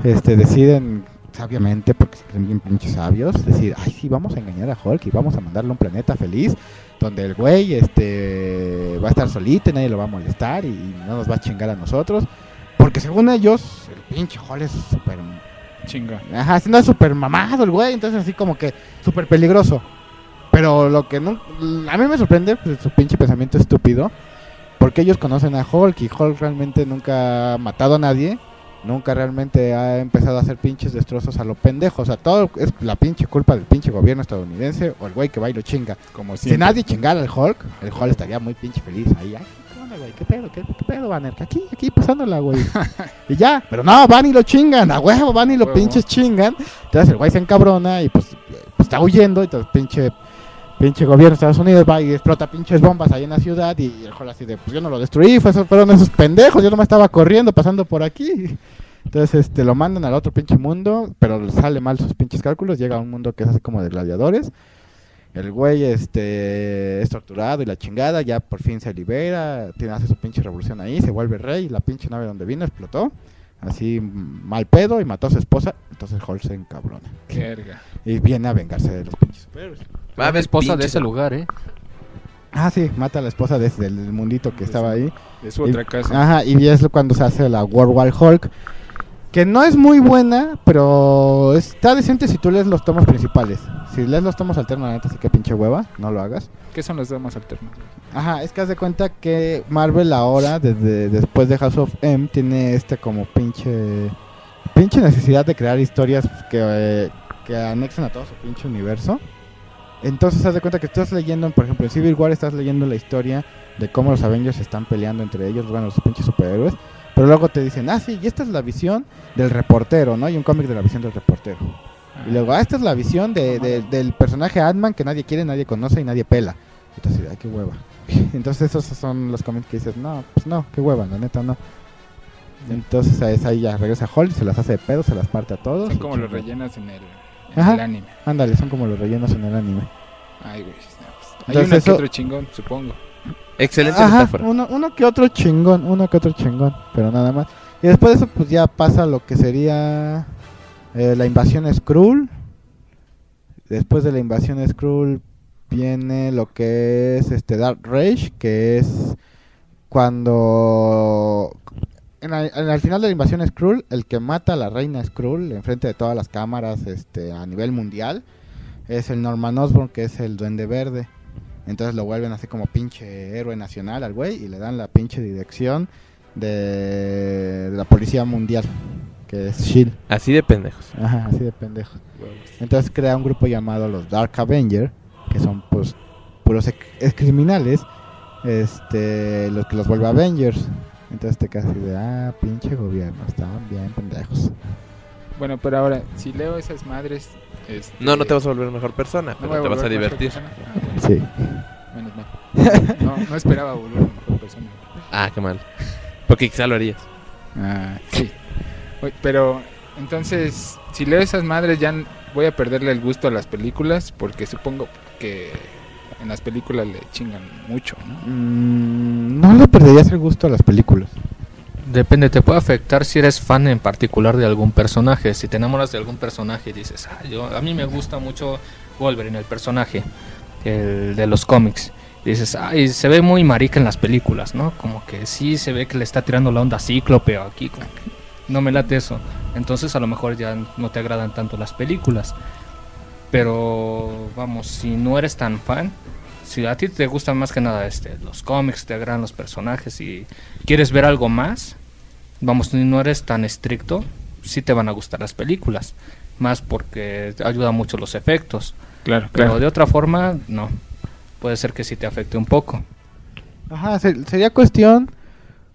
este, deciden sabiamente, porque creen bien pinches sabios, decir, ay sí, vamos a engañar a Hulk y vamos a mandarle a un planeta feliz donde el güey este va a estar solito y nadie lo va a molestar y no nos va a chingar a nosotros. Porque según ellos, el pinche Hulk es súper... Chinga. Ajá, si no es súper mamado el güey, entonces así como que súper peligroso. Pero lo que no... A mí me sorprende pues, su pinche pensamiento estúpido. Porque ellos conocen a Hulk y Hulk realmente nunca ha matado a nadie. Nunca realmente ha empezado a hacer pinches destrozos a lo pendejo. O sea, todo es la pinche culpa del pinche gobierno estadounidense o el güey que va y lo chinga. Como Si nadie chingara al Hulk, el Hulk estaría muy pinche feliz. Ahí, ay, ¿qué onda, güey? ¿Qué pedo? ¿Qué, qué pedo, Banner? Aquí, aquí pasándola, güey. y ya, pero no, van y lo chingan, a huevo, van y lo pinches chingan. Entonces el güey se encabrona y pues, pues, está huyendo. Y entonces pinche, pinche gobierno de Estados Unidos va y explota pinches bombas ahí en la ciudad. Y el Hulk así de, pues yo no lo destruí, fue, esos- fueron esos pendejos, yo no me estaba corriendo pasando por aquí. Entonces este lo mandan al otro pinche mundo, pero le sale mal sus pinches cálculos, llega a un mundo que es así como de gladiadores. El güey este es torturado y la chingada, ya por fin se libera, tiene hace su pinche revolución ahí, se vuelve rey, y la pinche nave donde vino explotó, así mal pedo y mató a su esposa, entonces Hulk se encabrona Verga. y viene a vengarse de los pinches superhéroes. Va a la haber esposa de ese lugar, ¿eh? Ah, sí, mata a la esposa desde el mundito que estaba ahí. De su otra casa. Ajá, y es cuando se hace la World War Hulk. Que no es muy buena, pero está decente si tú lees los tomos principales. Si lees los tomos alternos, neta, sí que pinche hueva, no lo hagas. ¿Qué son los damos alternos? Ajá, es que haz de cuenta que Marvel ahora, desde después de House of M, tiene este como pinche pinche necesidad de crear historias que, eh, que anexen a todo su pinche universo. Entonces haz de cuenta que estás leyendo, por ejemplo, en Civil War estás leyendo la historia de cómo los Avengers están peleando entre ellos, bueno, los pinches superhéroes. Pero luego te dicen, ah, sí, y esta es la visión del reportero, ¿no? Y un cómic de la visión del reportero. Y luego, ah, esta es la visión de, de- del personaje Ant-Man que nadie quiere, nadie conoce y nadie pela. Entonces, ay, qué hueva. Entonces, esos son los cómics que dices, no, pues no, qué hueva, la neta no. Entonces, ahí ya regresa Hulk, se las hace de pedo, se las parte a todos. Son como los rellenos en el, en el anime. Ándale, son como los rellenos en el anime. Ay, güey. pues, Hay Entonces uno que otro chingón, supongo. Excelente Ajá, metáfora. uno, uno que otro chingón, uno que otro chingón, pero nada más. Y después de eso, pues ya pasa lo que sería eh, la invasión Skrull. Después de la invasión Skrull viene lo que es este Dark Rage, que es cuando en la- en- final de la invasión Skrull, el que mata a la reina Skrull enfrente de todas las cámaras este, a nivel mundial es el Norman Osborn, que es el Duende Verde. Entonces lo vuelven así como pinche héroe nacional al güey y le dan la pinche dirección de, de la policía mundial, que es Shield. Así de pendejos. Ajá, así de pendejos. Entonces crea un grupo llamado los Dark Avenger, que son pues puros ex criminales, este, los que los vuelve Avengers. Entonces te quedas así de, ah, pinche gobierno, estaban bien pendejos. Bueno, pero ahora, si leo esas madres. Este, No, no te vas a volver mejor persona, no pero te vas a divertir. Ah, Sí. menos mal. No, no esperaba volver mejor persona. Ah, qué mal. Porque quizá lo harías. Ah, sí. Pero entonces, si leo esas madres ya voy a perderle el gusto a las películas porque supongo que en las películas le chingan mucho, ¿no? Mm, no le perderías el gusto a las películas. Depende, te puede afectar si eres fan en particular de algún personaje. Si te enamoras de algún personaje y dices, ah, yo, a mí me gusta mucho Wolverine, el personaje, el de los cómics. Y dices, ay, se ve muy marica en las películas, ¿no? Como que sí se ve que le está tirando la onda Cíclope o aquí, como que no me late eso. Entonces a lo mejor ya no te agradan tanto las películas. Pero vamos, si no eres tan fan, si a ti te gustan más que nada este, los cómics, te agradan los personajes y quieres ver algo más, vamos, si no eres tan estricto, sí te van a gustar las películas. Más porque ayuda mucho los efectos. Claro, Pero de otra forma, no. Puede ser que sí te afecte un poco. Ajá, se- sería cuestión,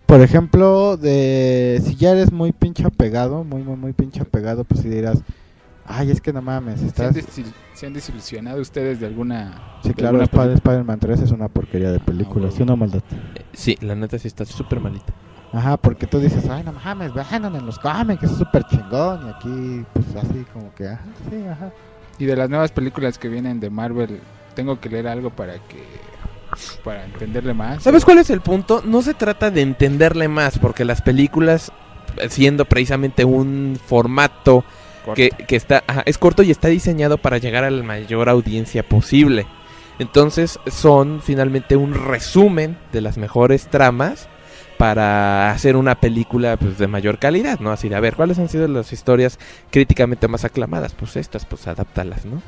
por ejemplo, de si ya eres muy pinche apegado, muy, muy, muy pinche apegado, pues si dirás, ay, es que no mames, ¿Se han, desil- se han desilusionado ustedes de alguna... Sí, de claro, alguna Spider-Man 3 es una porquería de película, Ah, sí, una maldad. Eh, Sí, la neta sí está súper malita. Ajá, porque tú dices, ay, no mames, vean en los cómics, es súper chingón, y aquí, pues así como que, ajá, sí, ajá. Y de las nuevas películas que vienen de Marvel, tengo que leer algo para que... para entenderle más. ¿Sabes cuál es el punto? No se trata de entenderle más, porque las películas, siendo precisamente un formato. Que, que está ajá, es corto y está diseñado para llegar a la mayor audiencia posible. Entonces son finalmente un resumen de las mejores tramas para hacer una película pues, de mayor calidad, ¿no? Así de, a ver, ¿cuáles han sido las historias críticamente más aclamadas? Pues estas, pues adáptalas, ¿no?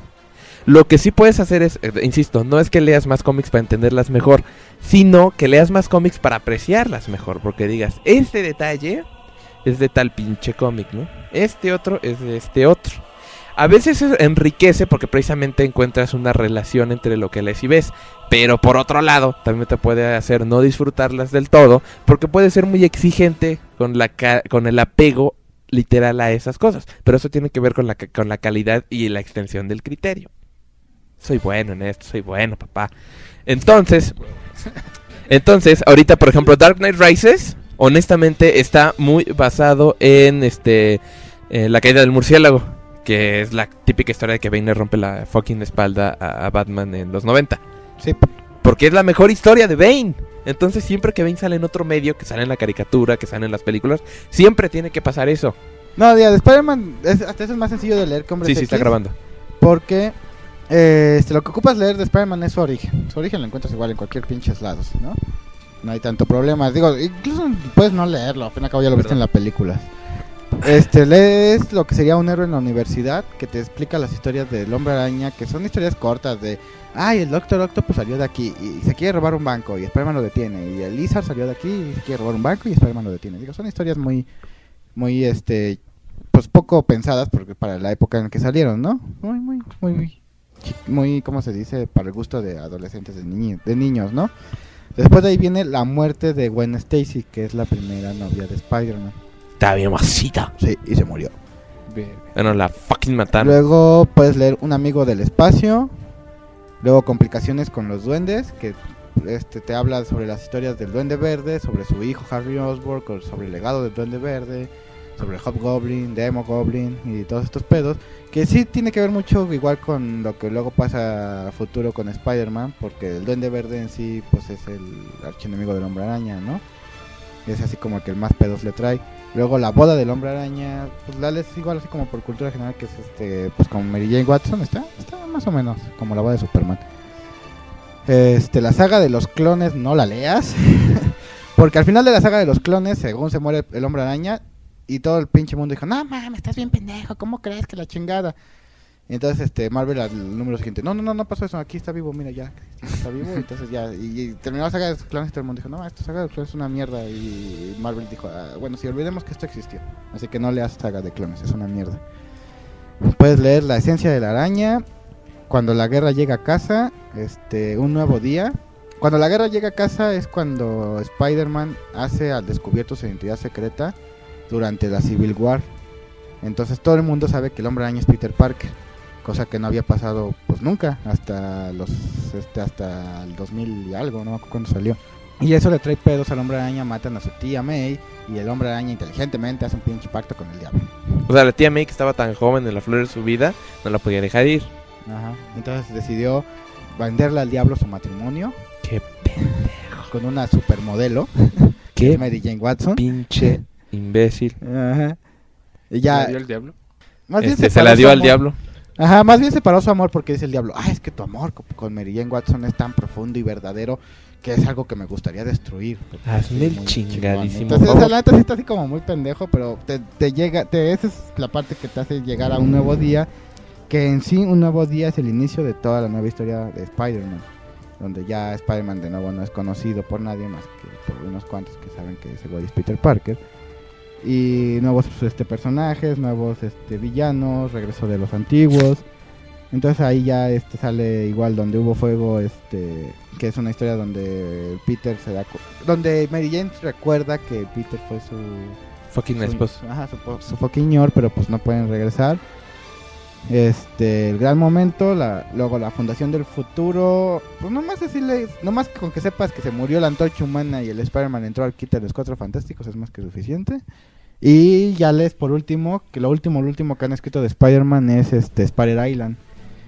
Lo que sí puedes hacer es, eh, insisto, no es que leas más cómics para entenderlas mejor, sino que leas más cómics para apreciarlas mejor, porque digas, este detalle es de tal pinche cómic, ¿no? Este otro es de este otro. A veces eso enriquece porque precisamente encuentras una relación entre lo que lees y ves. Pero por otro lado, también te puede hacer no disfrutarlas del todo porque puede ser muy exigente con, la ca- con el apego literal a esas cosas. Pero eso tiene que ver con la, con la calidad y la extensión del criterio. Soy bueno en esto, soy bueno, papá. Entonces, entonces, ahorita, por ejemplo, Dark Knight Rises, honestamente, está muy basado en este eh, la caída del murciélago, que es la típica historia de que Bane le rompe la fucking espalda a, a Batman en los 90. Sí, Porque es la mejor historia de Bane. Entonces, siempre que Bane sale en otro medio, que sale en la caricatura, que sale en las películas, siempre tiene que pasar eso. no, ya, de Spider-Man, es- hasta eso es más sencillo de leer que Hombres Sí, sí, está grabando. Porque eh, este, lo que ocupas leer de Spider-Man es su origen. Su origen lo encuentras igual en cualquier pinches lados, ¿no? No hay tanto problema. Digo, incluso puedes no leerlo, al fin y al cabo ya lo viste en la película. Este, lees lo que sería un héroe en la universidad que te explica las historias del hombre araña, que son historias cortas de, ay, el Doctor Octopus salió de aquí y se quiere robar un banco y Spider-Man lo detiene, y el Lizard salió de aquí y se quiere robar un banco y Spider-Man lo detiene. Digo, son historias muy, muy, este, pues poco pensadas porque para la época en que salieron, ¿no? Muy, muy, muy, muy, muy, ¿cómo se dice? Para el gusto de adolescentes, de, niñi- de niños, ¿no? Después de ahí viene la muerte de Gwen Stacy, que es la primera novia de Spider-Man. Está bien masita. Sí, y se murió. Bueno, la fucking mataron. Luego puedes leer Un amigo del espacio. Luego Complicaciones con los duendes, que este te habla sobre las historias del duende verde, sobre su hijo Harry Osborn, sobre el legado del duende verde, sobre el Hobgoblin, Demo Goblin y todos estos pedos, que sí tiene que ver mucho igual con lo que luego pasa a futuro con Spider-Man, porque el duende verde en sí pues es el archienemigo del hombre araña, ¿no? Es así como el que más pedos le trae. Luego la boda del hombre araña, pues la lees igual así como por cultura general que es este, pues como Mary Jane Watson, está, está más o menos como la boda de Superman. Este, la saga de los clones no la leas, porque al final de la saga de los clones, según se muere el hombre araña, y todo el pinche mundo dijo, no mames, estás bien pendejo, ¿cómo crees que la chingada? Y entonces este Marvel al número siguiente, no, no, no, no pasó eso, aquí está vivo, mira ya, está vivo, entonces ya, y, y terminó la saga de clones y todo el mundo dijo, no, esta saga de clones es una mierda, y Marvel dijo, "Ah, bueno, si olvidemos que esto existió, así que no leas saga de clones, es una mierda. Puedes leer La esencia de la araña, Cuando la guerra llega a casa, este, un nuevo día. Cuando la guerra llega a casa es cuando Spider-Man hace al descubierto su identidad secreta durante la Civil War. Entonces todo el mundo sabe que el hombre araña es Peter Parker, cosa que no había pasado pues nunca hasta los este hasta el 2000 y algo, no cuándo salió. Y eso le trae pedos al hombre araña, matan a su tía May y el hombre araña inteligentemente hace un pinche pacto con el diablo. O sea, la tía May que estaba tan joven en la flor de su vida, no la podía dejar ir. Ajá. Entonces decidió venderle al diablo su matrimonio Qué con una supermodelo, Qué Mary Jane Watson. pinche imbécil. Ajá. Y ¿La ya, dio el diablo? más bien Este, se separó la dio al diablo. Ajá, más bien separó su amor porque dice el diablo, ah, es que tu amor co- con Mary Jane Watson es tan profundo y verdadero que es algo que me gustaría destruir. Porque Hazme el chingadísimo Entonces, favor. esa la neta sí está así como muy pendejo, pero te, te llega, te, esa es la parte que te hace llegar a un nuevo día, que en sí un nuevo día es el inicio de toda la nueva historia de Spider-Man, donde ya Spider-Man de nuevo no es conocido por nadie más que por unos cuantos que saben que ese güey es Peter Parker. Y nuevos este, personajes, nuevos este, villanos, regreso de los antiguos. Entonces ahí ya este sale igual donde hubo fuego, este que es una historia donde Peter se da donde Mary Jane recuerda que Peter fue su Fucking su, esposo. ajá, su, fucking ñor, pero pues no pueden regresar. Este, el gran momento, la, luego la fundación del futuro, pues nomás decirle, nomás con que sepas que se murió la antorcha humana y el Spider-Man entró al kit de los cuatro fantásticos es más que suficiente. Y ya les por último, que lo último, lo último que han escrito de Spider-Man es este Spider Island,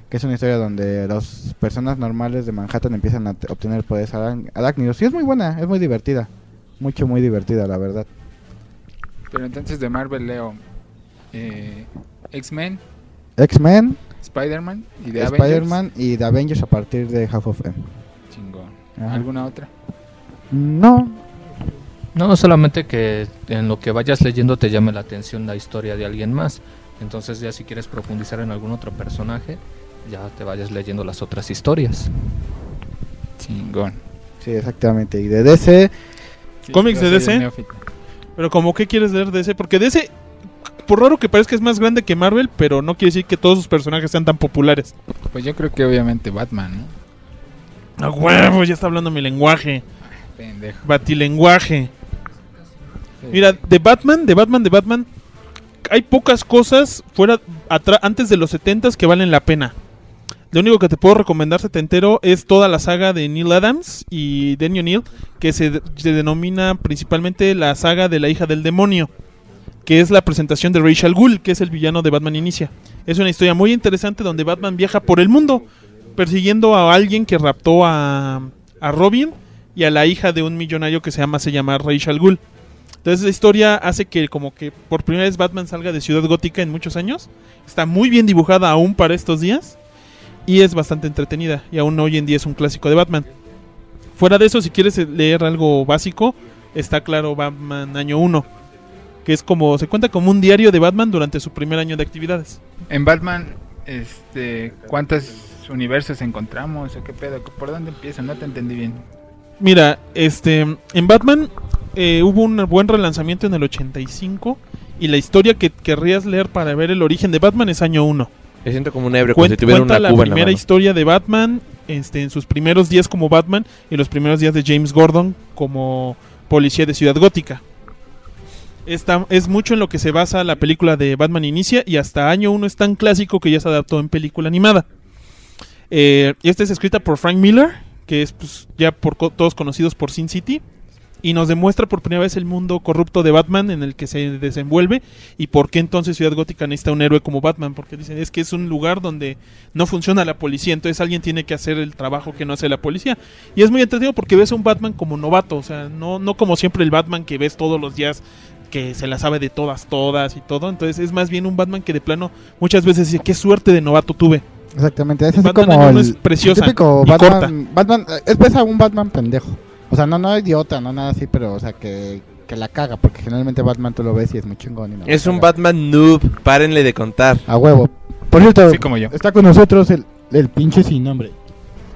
que es una historia donde las personas normales de Manhattan empiezan a obtener poderes arán- arácnidos. Y es muy buena, es muy divertida, mucho, muy divertida, la verdad. Pero entonces de Marvel leo eh, X-Men, X-Men, Spider-Man y de Avengers. Spider-Man y The Avengers a partir de Half of M. Chingón. Ajá. ¿Alguna otra? No, No, solamente que en lo que vayas leyendo te llame la atención la historia de alguien más. Entonces ya si quieres profundizar en algún otro personaje, ya te vayas leyendo las otras historias. Chingón. sí, exactamente. Y de DC, ¿Cómics de DC? Pero como, ¿qué quieres leer de ese? Porque de ese, por raro que parezca, es más grande que Marvel, pero no quiere decir que todos sus personajes sean tan populares. Pues yo creo que obviamente Batman, ¿no? A huevo, ya está hablando mi lenguaje. Pendejo. Batilenguaje. Mira, de Batman, de Batman, de Batman, hay pocas cosas fuera antes de los 70 que valen la pena. Lo único que te puedo recomendar setentero es toda la saga de Neil Adams y Denny O'Neill, que se denomina principalmente la saga de la hija del demonio, que es la presentación de Rachel Ghoul, que es el villano de Batman Inicia. Es una historia muy interesante donde Batman viaja por el mundo persiguiendo a alguien que raptó a, a Robin y a la hija de un millonario que se llama se llama Rachel Ghoul. Entonces la historia hace que como que por primera vez Batman salga de Ciudad Gótica en muchos años. Está muy bien dibujada aún para estos días y es bastante entretenida y aún hoy en día es un clásico de Batman. Fuera de eso, si quieres leer algo básico, está claro Batman año 1, que es como se cuenta como un diario de Batman durante su primer año de actividades. En Batman, este, ¿cuántos universos encontramos o qué pedo? ¿Por dónde empieza? No te entendí bien. Mira, este, en Batman eh, hubo un buen relanzamiento en el 85 y la historia que querrías leer para ver el origen de Batman es año 1. Me siento como un ebrio, como si tuviera una la cuba en la primera historia de Batman este, en sus primeros días como Batman y los primeros días de James Gordon como policía de Ciudad Gótica. Esta, es mucho en lo que se basa la película de Batman Inicia y hasta año 1 es tan clásico que ya se adaptó en película animada. Eh, esta es escrita por Frank Miller, que es pues, ya por co- todos conocidos por Sin City. Y nos demuestra por primera vez el mundo corrupto de Batman en el que se desenvuelve y por qué entonces Ciudad Gótica necesita un héroe como Batman. Porque dicen, es que es un lugar donde no funciona la policía, entonces alguien tiene que hacer el trabajo que no hace la policía. Y es muy entretenido porque ves a un Batman como novato, o sea, no, no como siempre el Batman que ves todos los días que se la sabe de todas, todas y todo. Entonces es más bien un Batman que de plano muchas veces dice, qué suerte de novato tuve. exactamente. Es así Batman como el, es preciosa típico Batman eh, es pues a un Batman pendejo. O sea, no, no idiota, no nada así, pero o sea, que, que la caga, porque generalmente Batman tú lo ves y es muy chingón. y no Es un caga. Batman noob, párenle de contar. A huevo. Por cierto, Así como yo. está con nosotros el, el pinche sin nombre.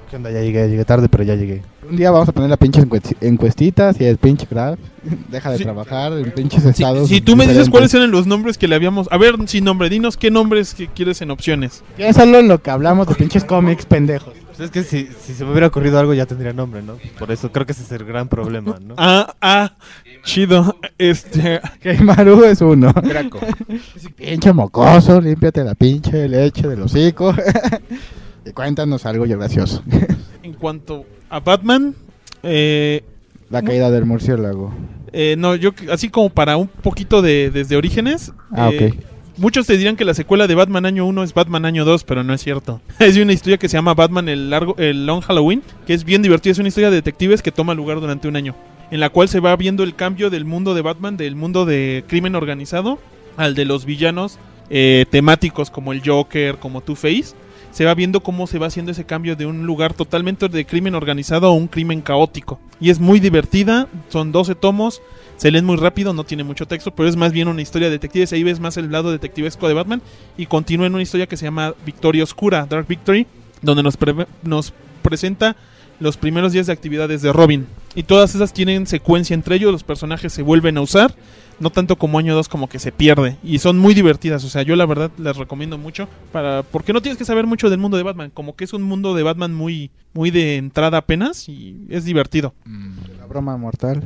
¿Qué onda? Ya llegué, llegué tarde, pero ya llegué. Un día vamos a poner la pinche encuesti- encuestitas y el pinche Graf deja de Sí. trabajar en pinches Si, estados. si tú me dices cuáles eran los nombres que le habíamos... A ver, sin nombre, dinos qué nombres que quieres en opciones. Piénsalo en lo que hablamos de pinches cómics pendejos. Pues es que si, si se me hubiera ocurrido algo ya tendría nombre, ¿no? Por eso creo que ese es el gran problema, ¿no? Ah, ah, chido. Este... Keimaru es uno. Draco. Pinche mocoso, límpiate la pinche leche del hocico. y cuéntanos algo ya gracioso. En cuanto a Batman... Eh, La caída del murciélago. Eh, no, yo así como para un poquito de desde orígenes. Ah, eh, ok. Muchos te dirán que la secuela de Batman Año 1 es Batman Año 2, pero no es cierto. Es una historia que se llama Batman el, largo, el Long Halloween, que es bien divertida. Es una historia de detectives que toma lugar durante un año, en la cual se va viendo el cambio del mundo de Batman, del mundo de crimen organizado, al de los villanos eh, temáticos como el Joker, como Two-Face. Se va viendo cómo se va haciendo ese cambio de un lugar totalmente de crimen organizado a un crimen caótico. Y es muy divertida, son 12 tomos, se leen muy rápido, no tiene mucho texto, pero es más bien una historia de detectives. Ahí ves más el lado detectivesco de Batman y continúa en una historia que se llama Victoria Oscura, Dark Victory, donde nos, pre- nos presenta los primeros días de actividades de Robin. Y todas esas tienen secuencia entre ellos, los personajes se vuelven a usar, no tanto como año 2 como que se pierde. Y son muy divertidas, o sea, yo la verdad las recomiendo mucho, para porque no tienes que saber mucho del mundo de Batman, como que es un mundo de Batman muy, muy de entrada apenas y es divertido. La broma mortal.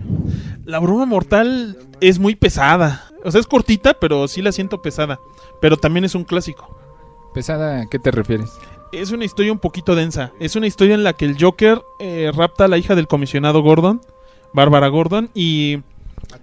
La broma mortal es muy pesada. O sea, es cortita, pero sí la siento pesada. Pero también es un clásico. ¿Pesada a qué te refieres? Es una historia un poquito densa. Es una historia en la que el Joker eh, rapta a la hija del comisionado Gordon, Bárbara Gordon, y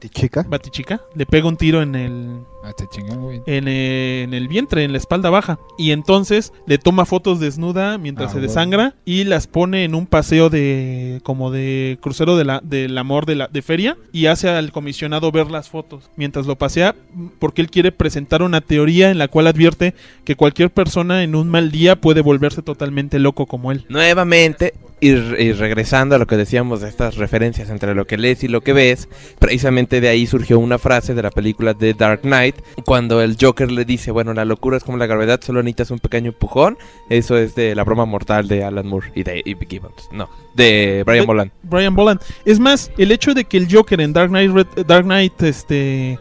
chica. Batichica le pega un tiro en el, Ah, te chingón, güey. en, eh, en el vientre, en la espalda baja. Y entonces le toma fotos desnuda mientras Ah, se bueno. desangra y las pone en un paseo de como de crucero de la, del amor de la de feria y hace al comisionado ver las fotos mientras lo pasea porque él quiere presentar una teoría en la cual advierte que cualquier persona en un mal día puede volverse totalmente loco como él. Nuevamente, y, y regresando a lo que decíamos de estas referencias entre lo que lees y lo que ves, precisamente de ahí surgió una frase de la película de Dark Knight, cuando el Joker le dice, bueno, la locura es como la gravedad, solo necesitas un pequeño empujón, eso es de la broma mortal de Alan Moore y de y Gibbons, no, de Brian Boland. Brian Boland. Es más, el hecho de que el Joker en Dark Knight, Red- Dark Knight este,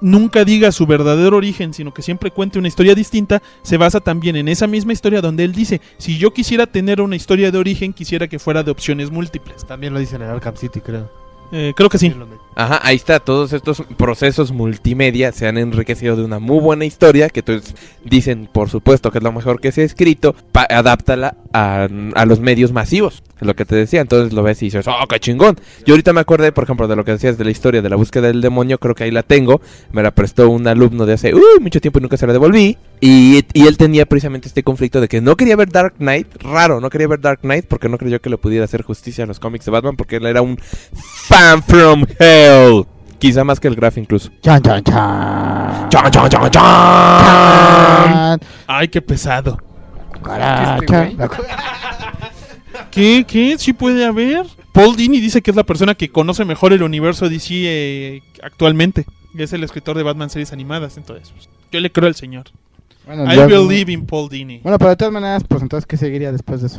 nunca diga su verdadero origen, sino que siempre cuente una historia distinta, se basa también en esa misma historia donde él dice, si yo quisiera tener una historia de origen, quisiera que fuera de opciones múltiples. También lo dicen en Arkham City, creo. Eh, creo que sí. Ajá, ahí está, todos estos procesos multimedia se han enriquecido de una muy buena historia, que entonces dicen, por supuesto, que es lo mejor que se ha escrito, adáptala a, a los medios masivos, es lo que te decía, entonces lo ves y dices, oh, qué chingón. Yo ahorita me acordé, por ejemplo, de lo que decías de la historia de la búsqueda del demonio, creo que ahí la tengo, me la prestó un alumno de hace mucho tiempo y nunca se la devolví, y, y él tenía precisamente este conflicto de que no quería ver Dark Knight, raro, no quería ver Dark Knight porque no creyó que le pudiera hacer justicia a los cómics de Batman, porque él era un fan from hell. Quizá más que el Graf incluso. Chan, chan, chan. ¡Chan, chan, chan, chan! Chan. Ay, qué pesado. Cucaracha. Este. ¿Qué? ¿Qué? ¿Sí puede haber? Paul Dini dice que es la persona que conoce mejor el universo DC eh, actualmente. Y es el escritor de Batman series animadas, entonces pues, yo le creo al señor. Bueno, I believe in Paul Dini. Bueno, pero de todas maneras, pues entonces, ¿qué seguiría después de eso?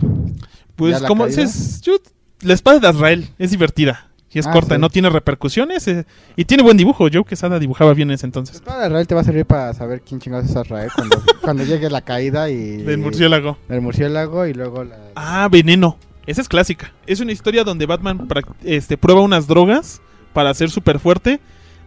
Pues ¿Ya la como dices, yo- la espada de Azrael es divertida. Y es Ah, corta, sí. no tiene repercusiones. eh, y tiene buen dibujo. Joe Quesada dibujaba bien en ese entonces. La espada de Israel te va a servir para saber quién chingados es Israel cuando, cuando llegue la caída y... Del murciélago. Del murciélago y luego la... Ah, Veneno. Esa es clásica. Es una historia donde Batman este, prueba unas drogas para ser súper fuerte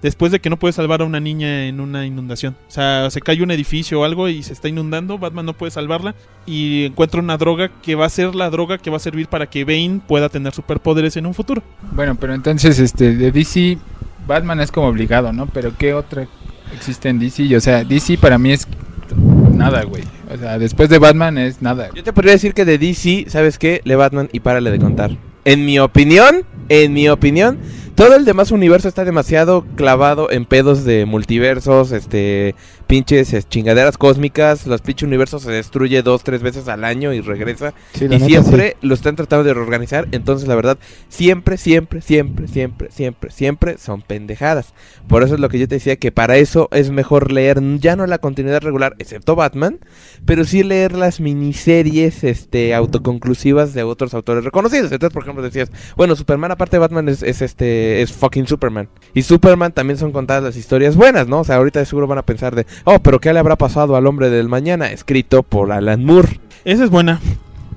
después de que no puede salvar a una niña en una inundación. O sea, se cae un edificio o algo y se está inundando, Batman no puede salvarla y encuentra una droga que va a ser la droga que va a servir para que Bane pueda tener superpoderes en un futuro. Bueno, pero entonces, este, de DC, Batman es como obligado, ¿no? Pero ¿qué otra existe en DC? O sea, DC para mí es nada, güey. O sea, después de Batman es nada. Yo te podría decir que de DC, ¿sabes qué? Le Batman y párale de contar. En mi opinión, en mi opinión, todo el demás universo está demasiado clavado en pedos de multiversos, este, pinches es, chingaderas cósmicas. Los pinches universos se destruye dos, tres veces al año y regresa. Sí, y neta, siempre lo están tratando de reorganizar. Entonces, la verdad, siempre, siempre, siempre, siempre, siempre, siempre son pendejadas. Por eso es lo que yo te decía que para eso es mejor leer ya no la continuidad regular, excepto Batman, pero sí leer las miniseries este autoconclusivas de otros autores reconocidos. Entonces, por ejemplo, decías, bueno, Superman aparte de Batman es, es este es fucking Superman. Y Superman también son contadas las historias buenas, ¿no? O sea, ahorita seguro van a pensar de, "Oh, pero ¿qué le habrá pasado al hombre del mañana?" escrito por Alan Moore. Esa es buena.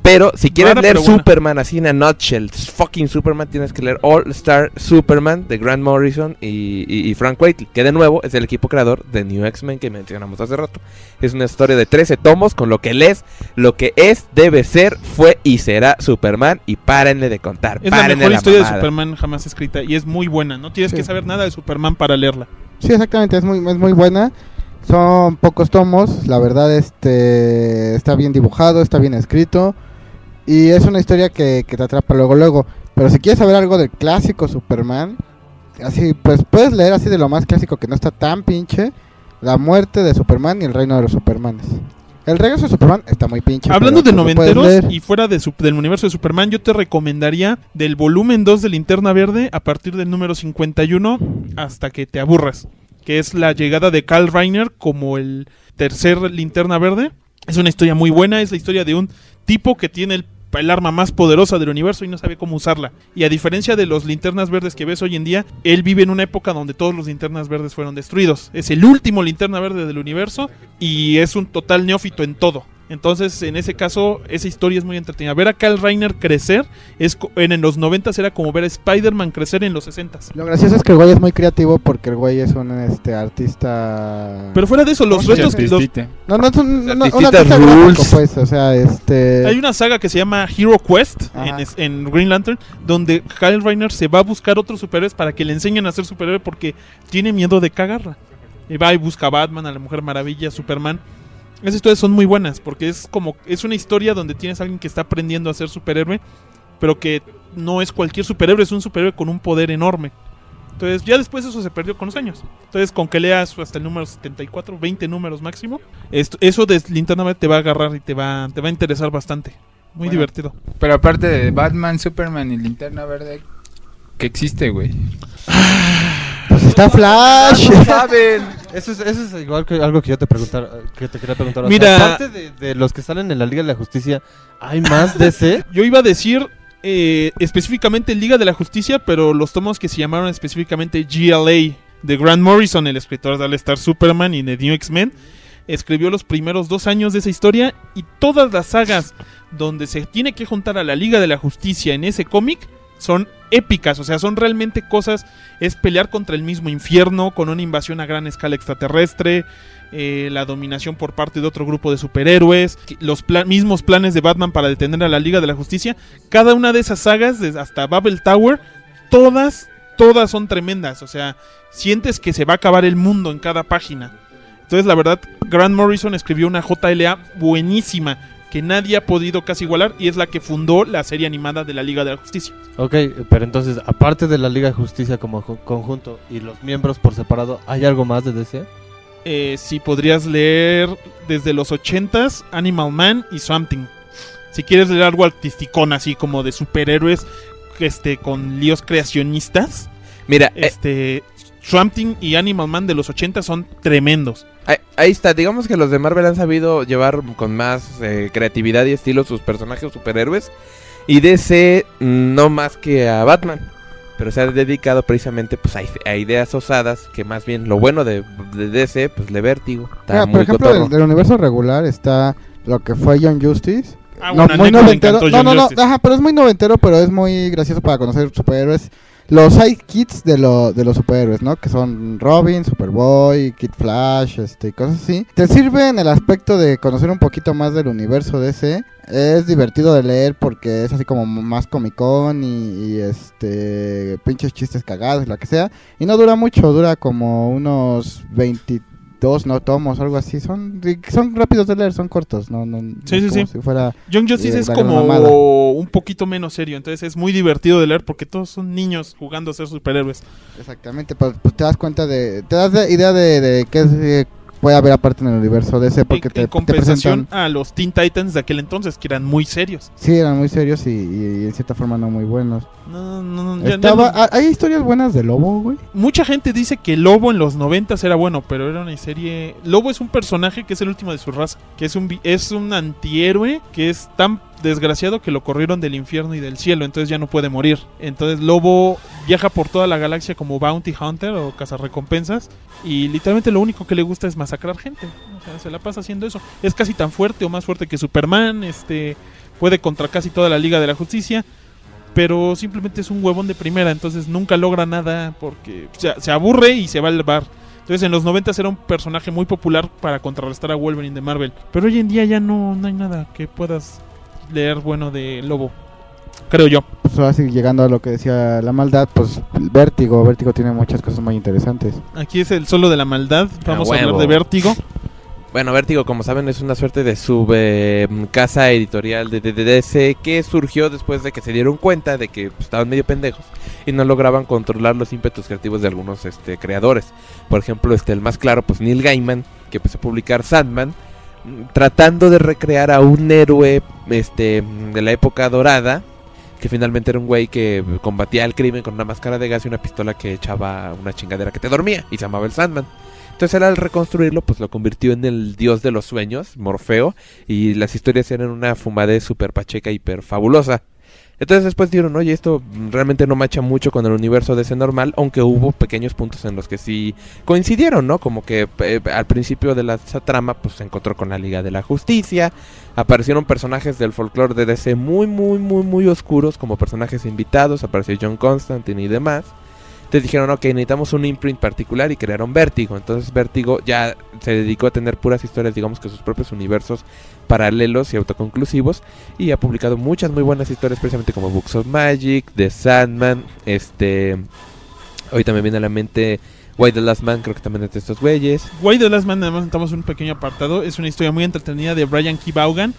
Pero si quieres Rara, leer buena. Superman así en a nutshell, fucking Superman, tienes que leer All Star Superman de Grant Morrison y, y- y Frank Whiteley, que de nuevo es el equipo creador de New X-Men que mencionamos hace rato. Es una historia de 13 tomos con lo que lees, lo que es, debe ser, fue y será Superman y párenle de contar. Es la mejor historia de. Superman jamás escrita y es muy buena. No tienes Sí. que saber nada de Superman para leerla. Sí, exactamente, es muy, es muy buena. Son pocos tomos, la verdad este está bien dibujado, está bien escrito y es una historia que, que te atrapa luego luego. Pero si quieres saber algo del clásico Superman, así pues puedes leer así de lo más clásico que no está tan pinche, La muerte de Superman y el reino de los Supermanes. El regreso de Superman está muy pinche. Hablando de noventeros y fuera de su- del universo de Superman, yo te recomendaría del volumen 2 de Linterna Verde a partir del número 51 hasta que te aburras. Que es la llegada de Carl Reiner como el tercer Linterna Verde. Es una historia muy buena, es la historia de un tipo que tiene el, el arma más poderosa del universo y no sabe cómo usarla. Y a diferencia de los linternas verdes que ves hoy en día, él vive en una época donde todos los linternas verdes fueron destruidos. Es el último linterna verde del universo y es un total neófito en todo. Entonces, en ese caso, esa historia es muy entretenida. Ver a Kyle Reiner crecer es co- en, en los 90 era como ver a Spider-Man crecer en los 60 Lo gracioso es que el güey es muy creativo porque el güey es un este artista. Pero fuera de eso, los ¿Cómo se restos los- no, no es un, no, un artista gráfico, pues, o sea, este. Hay una saga que se llama Hero Quest en Green Lantern, donde Kyle Reiner se va a buscar otros superhéroes para que le enseñen a ser superhéroe porque tiene miedo de cagarla. Y va y busca a Batman, a la Mujer Maravilla, a Superman. Esas historias son muy buenas porque es como es una historia donde tienes a alguien que está aprendiendo a ser superhéroe, pero que no es cualquier superhéroe, es un superhéroe con un poder enorme. Entonces, ya después eso se perdió con los años. Entonces, con que leas hasta el número 74, 20 números máximo, esto, eso de Linterna Verde te va a agarrar y te va, te va a interesar bastante. Muy Bueno. divertido. Pero aparte de Batman, Superman y Linterna Verde, ¿qué existe, güey? Pues está Flash. No saben. Eso es, eso es igual que algo que yo te preguntar, que te quería preguntar. O sea, Mira- aparte de, de los que salen en la Liga de la Justicia, ¿hay más DC? Yo iba a decir eh, específicamente Liga de la Justicia, pero los tomos que se llamaron específicamente GLA de Grant Morrison, el escritor de All Star Superman y de New X-Men, escribió los primeros dos años de esa historia y todas las sagas donde se tiene que juntar a la Liga de la Justicia en ese cómic son épicas, o sea, son realmente cosas, es pelear contra el mismo infierno, con una invasión a gran escala extraterrestre, eh, la dominación por parte de otro grupo de superhéroes, los mismos planes de Batman para detener a la Liga de la Justicia, cada una de esas sagas, desde hasta Babel Tower, todas, todas son tremendas, o sea, sientes que se va a acabar el mundo en cada página. Entonces, la verdad, Grant Morrison escribió una JLA buenísima que nadie ha podido casi igualar y es la que fundó la serie animada de la Liga de la Justicia. Ok, pero entonces, aparte de la Liga de Justicia como conjunto y los miembros por separado, ¿hay algo más de DC? Eh, si podrías leer desde los 80s Animal Man y Something. Si quieres leer algo artisticón así como de superhéroes este con líos creacionistas, Mira, eh, este Swamp Thing y Animal Man de los 80 son tremendos. ahí, ahí está. Digamos que los de Marvel han sabido llevar con más eh, creatividad y estilo sus personajes superhéroes. Y DC mm, no más que a Batman. Pero se ha dedicado precisamente pues, a, a ideas osadas. Que más bien lo bueno de, de DC, pues le vértigo. Está Mira, muy por ejemplo, del, del universo regular está lo que fue Young Justice. Ah, no, bueno, muy noventero. No, no, no, ajá, pero es muy noventero, pero es muy gracioso para conocer superhéroes. Los sidekits de, lo, de los superhéroes, ¿no? Que son Robin, Superboy, Kid Flash, este, cosas así. Te sirve en el aspecto de conocer un poquito más del universo DC. Es divertido de leer porque es así como más comicón y, y, este pinches chistes cagados, lo que sea. Y no dura mucho, dura como unos 22 no tomos, algo así. Son son rápidos de leer, son cortos, no, no, no Sí, es sí, como sí. si fuera Young Justice Eh, es como mamada. un poquito menos serio, entonces es muy divertido de leer porque todos son niños jugando a ser superhéroes. Exactamente, pues, pues te das cuenta de, te das de- idea de, de qué es, eh, puede haber aparte en el universo DC porque en, te, en te compensación presentan, a los Teen Titans de aquel entonces que eran muy serios. sí, eran muy serios y, y- y en cierta forma no muy buenos. No, no, no, ya Estaba, hay historias buenas de Lobo, güey. Mucha gente dice que Lobo en los 90 era bueno, pero era una serie. Lobo es un personaje que es el último de su raza, que es un es un antihéroe que es tan desgraciado que lo corrieron del infierno y del cielo, entonces ya no puede morir. Entonces Lobo viaja por toda la galaxia como bounty hunter o cazarrecompensas y literalmente lo único que le gusta es masacrar gente. O sea, se la pasa haciendo eso. Es casi tan fuerte o más fuerte que Superman, este puede contra casi toda la Liga de la Justicia pero simplemente es un huevón de primera, entonces nunca logra nada porque se, se aburre y se va al bar. Entonces en los 90 era un personaje muy popular para contrarrestar a Wolverine de Marvel, pero hoy en día ya no, no hay nada que puedas leer bueno de Lobo. Creo yo. Pues ahora sí, llegando a lo que decía la maldad, pues Vértigo, Vértigo tiene muchas cosas muy interesantes. Aquí es el solo de la maldad. Vamos a, huevo. hablar de Vértigo. Bueno, Vértigo, como saben, es una suerte de sub eh, casa editorial de, de- de DC que surgió después de que se dieron cuenta de que pues, estaban medio pendejos y no lograban controlar los ímpetus creativos de algunos este, creadores. Por ejemplo, este, el más claro, pues Neil Gaiman, que empezó a publicar Sandman, tratando de recrear a un héroe este, de la época dorada, que finalmente era un güey que combatía el crimen con una máscara de gas y una pistola que echaba una chingadera que te dormía y se llamaba el Sandman. Entonces él al reconstruirlo, pues lo convirtió en el dios de los sueños, Morfeo, y las historias eran una fumadez super pacheca, hiper fabulosa. Entonces después dijeron, oye, esto realmente no macha mucho con el universo ese normal, aunque hubo pequeños puntos en los que sí coincidieron, ¿no? Como que eh, al principio de la esa trama, pues se encontró con la Liga de la Justicia, aparecieron personajes del folclore de DC muy, muy, muy, muy oscuros, como personajes invitados, apareció John Constantine y demás. Entonces dijeron, ok, necesitamos un imprint particular y crearon Vértigo. Entonces Vértigo ya se dedicó a tener puras historias, digamos que sus propios universos paralelos y autoconclusivos. Y ha publicado muchas muy buenas historias, precisamente como Books of Magic, The Sandman, este... Ahorita me viene a la mente Why the Last Man, creo que también es de estos güeyes. Why the Last Man, nada más notamos un pequeño apartado. Es una historia muy entretenida de Brian K. Vaughan,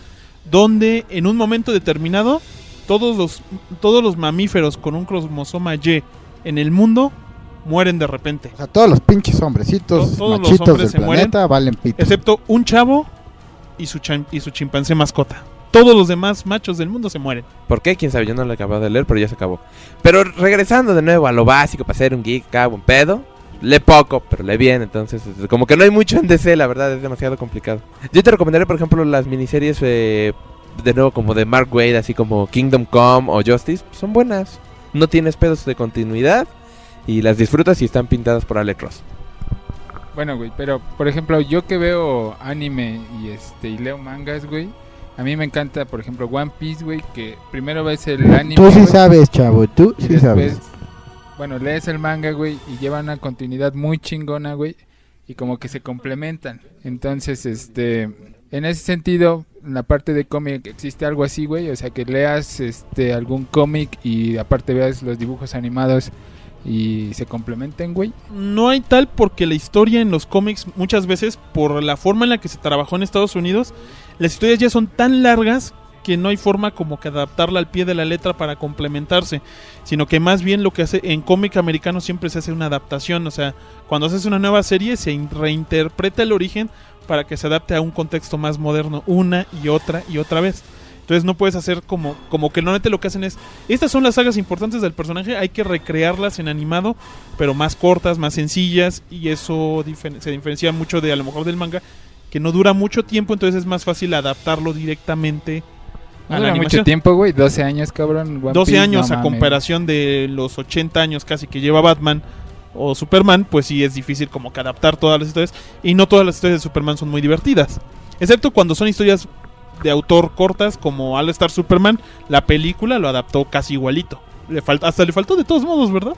donde en un momento determinado todos los, todos los mamíferos con un cromosoma Y en el mundo mueren de repente. O sea, todos los pinches hombrecitos, To- todos los machitos hombres del se planeta valen pito. Excepto un chavo y su, y su chimpancé mascota. Todos los demás machos del mundo se mueren. ¿Por qué? Quién sabe, yo no lo acabo de leer, pero ya se acabó. Pero regresando de nuevo a lo básico para ser un geek, acá, buen pedo. Lee poco, pero lee bien, entonces es- como que no hay mucho en DC, la verdad, es demasiado complicado. Yo te recomendaré, por ejemplo, las miniseries eh, de nuevo como de Mark Wade, así como Kingdom Come o Justice, son buenas. No tienes pedos de continuidad y las disfrutas y están pintadas por Alec Ross. Bueno, güey, pero por ejemplo, yo que veo anime y este y leo mangas, güey, a mí me encanta, por ejemplo, One Piece, güey, que primero ves el anime, Tú sí sabes, chavo, tú sí después, sabes. bueno, lees el manga, güey, y llevan una continuidad muy chingona, güey, y como que se complementan. Entonces, este, en ese sentido, en la parte de cómic existe algo así, güey, o sea, que leas este algún cómic y aparte veas los dibujos animados y se complementen, güey. No hay tal porque la historia en los cómics muchas veces por la forma en la que se trabajó en Estados Unidos, las historias ya son tan largas que no hay forma como que adaptarla al pie de la letra para complementarse, sino que más bien lo que hace en cómic americano siempre se hace una adaptación, o sea, cuando haces una nueva serie se in- reinterpreta el origen para que se adapte a un contexto más moderno una y otra y otra vez. Entonces no puedes hacer como, como que normalmente lo que hacen es, estas son las sagas importantes del personaje, hay que recrearlas en animado, pero más cortas, más sencillas, y eso difer- se diferencia mucho de a lo mejor del manga, que no dura mucho tiempo, entonces es más fácil adaptarlo directamente No a la dura mucho tiempo, güey, 12 años, cabrón. One 12 Piece, años no a mames. comparación de los 80 años casi que lleva Batman o Superman, pues sí es difícil como que adaptar todas las historias, y no todas las historias de Superman son muy divertidas, excepto cuando son historias de autor cortas como All Star Superman, la película lo adaptó casi igualito. Le falta, hasta le faltó de todos modos, ¿verdad?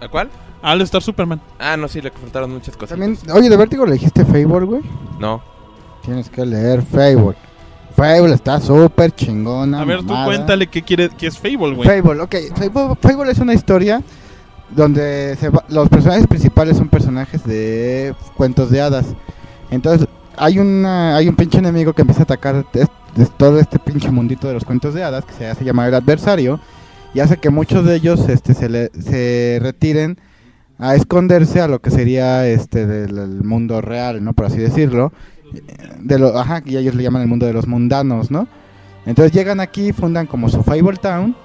¿A cuál? All Star Superman. Ah, no, sí, le faltaron muchas cosas. También, oye, de Vértigo le dijiste Fable, güey. No. Tienes que leer Fable. Fable está súper chingona. A ver, tú cuéntale qué quiere, qué es Fable, güey. Fable, ok. Fable, Fable es una historia donde se va- los personajes principales son personajes de cuentos de hadas. Entonces, hay una hay un pinche enemigo que empieza a atacar es todo este pinche mundito de los cuentos de hadas que se hace llamar el adversario y hace que muchos de ellos este se, le- se retiren a esconderse a lo que sería este del el mundo real, ¿no? Por así decirlo. De lo, ajá, y ellos le llaman el mundo de los mundanos, ¿no? Entonces llegan aquí, fundan como su Fable Town,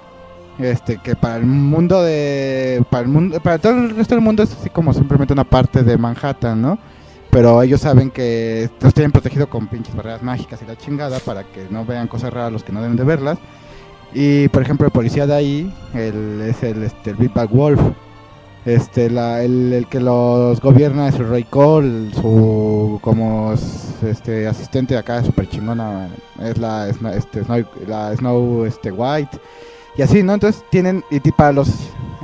este que para el mundo de para el mundo para todo el resto del mundo es así como simplemente una parte de Manhattan, ¿no? Pero ellos saben que los tienen protegido con pinches barreras mágicas y la chingada para que no vean cosas raras los que no deben de verlas. Y por ejemplo el policía de ahí el, es el este el Wolf. Este la, el, el que los gobierna es el Ray Cole, su como este asistente de acá super chingona es la este Snow, la Snow este White y así, ¿no? Entonces tienen, y para los,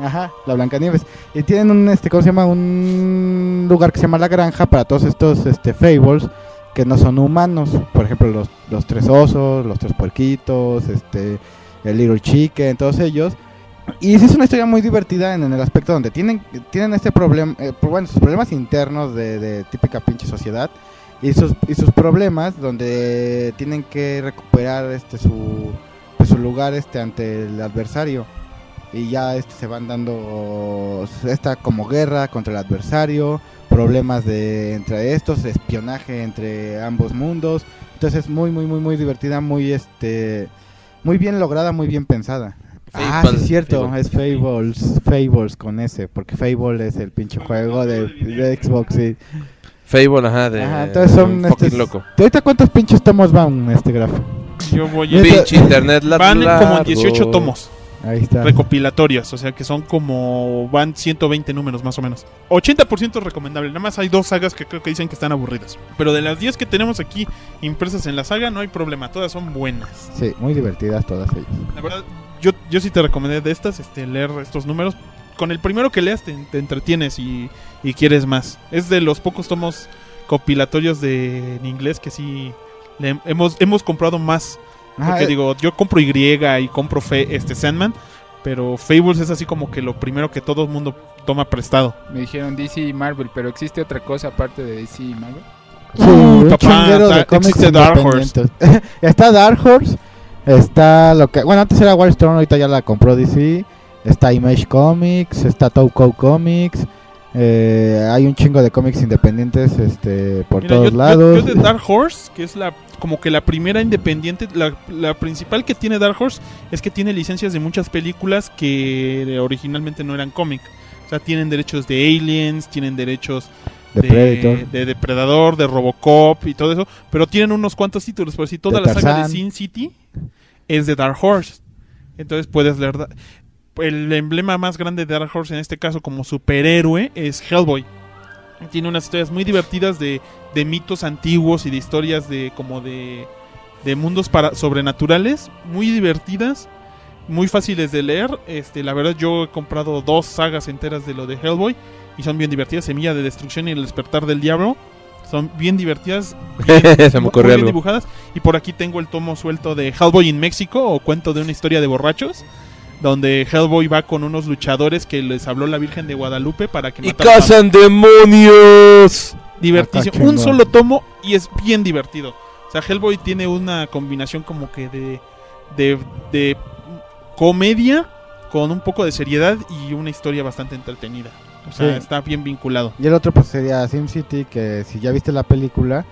ajá, la Blancanieves, y tienen un, este, ¿cómo se llama? Un lugar que se llama la granja para todos estos, este, fables que no son humanos, por ejemplo, los, los tres osos, los tres puerquitos, este, el Little Chicken, todos ellos. Y sí es una historia muy divertida en, el aspecto donde tienen, tienen este problema, eh, bueno, sus problemas internos de, de típica pinche sociedad y sus, y sus problemas donde tienen que recuperar este su, pues, su lugar este ante el adversario y ya este se van dando esta como guerra contra el adversario, problemas de entre estos, espionaje entre ambos mundos. Entonces es muy muy muy muy divertida, muy este muy bien lograda, muy bien pensada. Ah, sí, es cierto, Fable. es Fables, Fables con ese, porque Fable es el pinche juego de, de Xbox. Sí. Fable, ajá, de. Ajá, entonces son estos- loco. ¿De ahorita cuántos pinches tomos van este grafo? Yo voy a... Pinche internet la Van en como en 18 tomos Ahí está. recopilatorios, o sea que son como... Van 120 números más o menos. 80% recomendable, nada más hay dos sagas que creo que dicen que están aburridas. Pero de las 10 que tenemos aquí impresas en la saga no hay problema, todas son buenas. Sí, muy divertidas todas ellas. La verdad, yo, yo sí te recomendé de estas, este, leer estos números. Con el primero que leas te, te entretienes y, y quieres más. Es de los pocos tomos compilatorios de en inglés que sí le- hemos, hemos comprado más. Ajá, Porque eh, digo, yo compro Y y compro Fe, este Sandman, pero Fables es así como que lo primero que todo el mundo toma prestado. Me dijeron DC y Marvel, pero ¿existe otra cosa aparte de DC y Marvel? Sí, Uh, un papá, chinguero de está- cómics existe Dark Horse. está Dark Horse, está lo que, bueno, antes era Wildstorm, ahorita ya la compró DC, está Image Comics, está Touco Comics, eh, hay un chingo de cómics independientes este por Mira, todos yo, lados. yo de Dark Horse, que es la como que la primera independiente, la, la principal que tiene Dark Horse es que tiene licencias de muchas películas que originalmente no eran cómic. O sea, tienen derechos de Aliens, tienen derechos de Depredador, de Robocop y todo eso, pero tienen unos cuantos títulos, por si toda De la saga de. Sin City es de Dark Horse. Entonces puedes leer el emblema más grande de Dark Horse en este caso como superhéroe es Hellboy. Tiene unas historias muy divertidas de, de mitos antiguos y de historias de como de, de mundos para, sobrenaturales, muy divertidas, muy fáciles de leer. Este, la verdad yo he comprado dos sagas enteras de lo de Hellboy y son bien divertidas. Semilla de Destrucción y El Despertar del Diablo. Son bien divertidas. bien- Se me muy bien algo. dibujadas. Y por aquí tengo el tomo suelto de Hellboy in México o cuento de una historia de borrachos. Donde Hellboy va con unos luchadores que les habló la Virgen de Guadalupe para que ¡Y mataran a- cazan demonios! divertísimo. Un solo tomo y es bien divertido. O sea, Hellboy tiene una combinación como que de, de, de comedia con un poco de seriedad y una historia bastante entretenida. O sea, Sí. está bien vinculado. Y el otro pues sería SimCity, que si ya viste la película,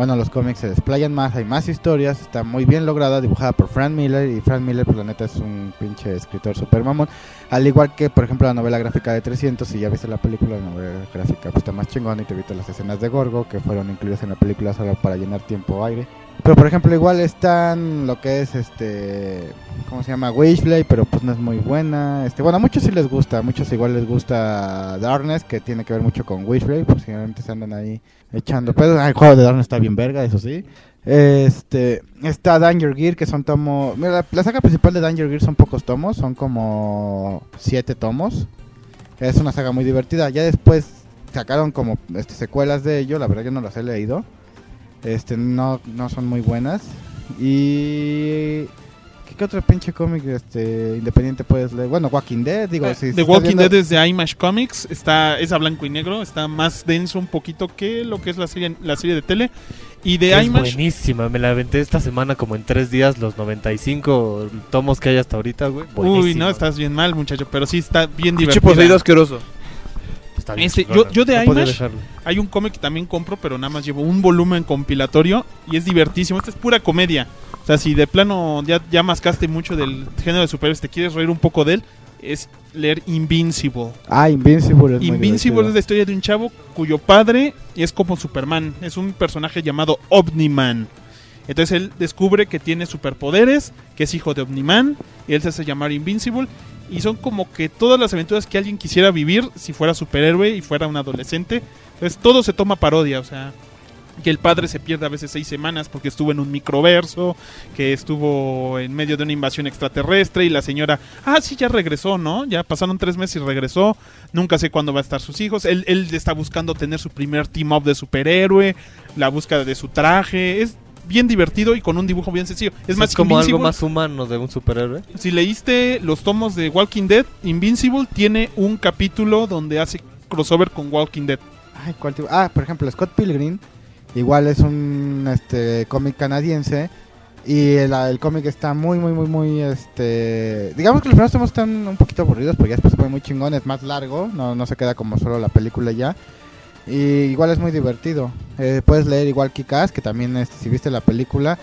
bueno, los cómics se desplayan más, hay más historias, está muy bien lograda, dibujada por Frank Miller, y Frank Miller, pues la neta es un pinche escritor super mamón, al igual que, por ejemplo, la novela gráfica de 300, si ya viste la película, la novela gráfica pues está más chingona y te evita las escenas de Gorgo, que fueron incluidas en la película solo para llenar tiempo o aire. Pero por ejemplo, igual están lo que es este. ¿Cómo se llama? Witchblade, pero pues no es muy buena. Este, bueno, a muchos sí les gusta, a muchos igual les gusta Darkness, que tiene que ver mucho con Witchblade, pues generalmente se andan ahí echando pedos. Ah, el juego de Darkness está bien verga, eso sí. Este, está Danger Gear, que son tomos. Mira, la, la saga principal de Danger Gear son pocos tomos, son como siete tomos. Es una saga muy divertida. Ya después sacaron como este, secuelas de ello, la verdad yo no las he leído. Este, no, no son muy buenas. Y. ¿Qué, qué otro pinche cómic este, independiente puedes leer? Bueno, Walking Dead, digo. Eh, si The Walking viendo- Dead es de Image Comics, está, es a blanco y negro, está más denso un poquito que lo que es la serie, la serie de tele. Y de es Image, buenísima, me la aventé esta semana como en tres días, los 95 tomos que hay hasta ahorita, güey. uy, no, estás bien mal, muchacho, pero sí está bien Pinche divertida. poseído asqueroso. Está bien Este, yo- yo de no Image-. Hay un cómic que también compro, pero nada más llevo un volumen compilatorio y es divertísimo. Esta es pura comedia. O sea, si de plano ya, ya mascaste mucho del género de superhéroes, te quieres reír un poco de él, es leer Invincible. Ah, Invincible es Invincible es la historia de un chavo cuyo padre es como Superman. Es un personaje llamado Omniman. Entonces él descubre que tiene superpoderes, que es hijo de Omniman, y él se hace llamar Invincible. Y son como que todas las aventuras que alguien quisiera vivir si fuera superhéroe y fuera un adolescente. Entonces todo se toma parodia, o sea, que el padre se pierde a veces seis semanas porque estuvo en un microverso, que estuvo en medio de una invasión extraterrestre y la señora, ah, sí, ya regresó, ¿no? Ya pasaron tres meses y regresó, nunca sé cuándo va a estar sus hijos, él, él está buscando tener su primer team up de superhéroe, la búsqueda de su traje, es bien divertido y con un dibujo bien sencillo. Es más, es como algo más humano de un superhéroe. si leíste los tomos de Walking Dead, Invincible tiene un capítulo donde hace crossover con Walking Dead. Ay, ¿cuál Ah, por ejemplo, Scott Pilgrim. Igual es un este cómic canadiense. Y el, el cómic está muy, muy, muy, muy, este... Digamos que los primeros tomos están un poquito aburridos, porque ya después se pone muy chingón, es más largo, no, no se queda como solo la película ya. Y igual es muy divertido. Eh, puedes leer igual Kikas, que también este, si viste la película.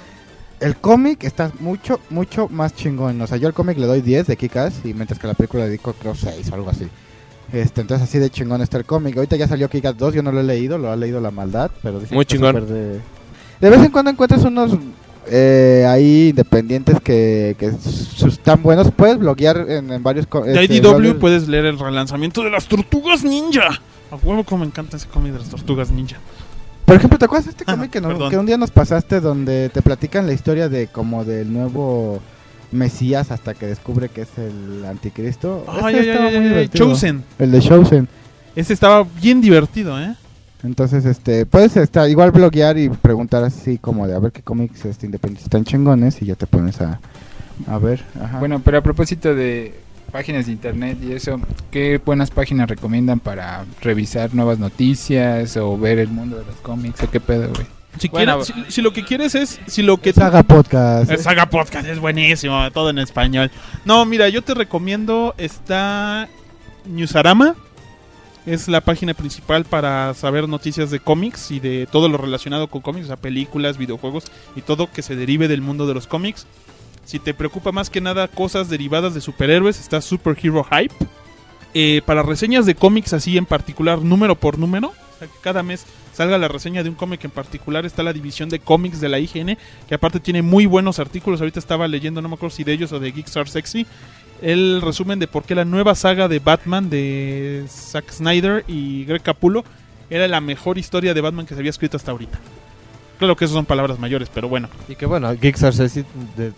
El cómic está mucho, mucho más chingón. O sea, yo al cómic le doy 10 de Kikas, y mientras que a la película le dedico creo 6 o algo así. Este, entonces así de chingón está el cómic. Ahorita ya salió Kikas 2, yo no lo he leído, lo ha leído La Maldad, pero dicen Muy que chingón. De... de vez en cuando encuentras unos eh, ahí independientes que, que están buenos. Puedes bloguear en, en varios... De este, IDW bloggers. puedes leer el relanzamiento de las Tortugas Ninja. A huevo como me encanta ese cómic de las Tortugas Ninja. Por ejemplo, ¿te acuerdas de este Ah, cómic que, no- que un día nos pasaste donde te platican la historia de como del nuevo Mesías hasta que descubre que es el anticristo? Ese ay, estaba ay, muy divertido. Chosen. El de Chosen. Ese estaba bien divertido, ¿eh? Entonces, este, puedes estar, igual bloguear y preguntar así como de a ver qué cómics este, independientes están chingones y ya te pones a, a ver. Ajá. Bueno, pero a propósito de páginas de internet y eso, ¿qué buenas páginas recomiendan para revisar nuevas noticias o ver el mundo de los cómics o qué pedo, güey? Si, Bueno, quieres- si, si lo que quieres es, si lo que Saga Podcast. El Saga Podcast es buenísimo, todo en español. No, mira, yo te recomiendo está Newsarama. Es la página principal para saber noticias de cómics y de todo lo relacionado con cómics, o sea, películas, videojuegos y todo que se derive del mundo de los cómics. Si te preocupa más que nada cosas derivadas de superhéroes, está Super Hero Hype. Eh, para reseñas de cómics así en particular, número por número, o sea, que cada mes salga la reseña de un cómic en particular, está la división de cómics de la IGN, que aparte tiene muy buenos artículos. Ahorita estaba leyendo, no me acuerdo si de ellos o de Geekstar Sexy, el resumen de por qué la nueva saga de Batman de Zack Snyder y Greg Capullo era la mejor historia de Batman que se había escrito hasta ahorita. Claro que eso son palabras mayores, pero bueno. Y que bueno, Geeks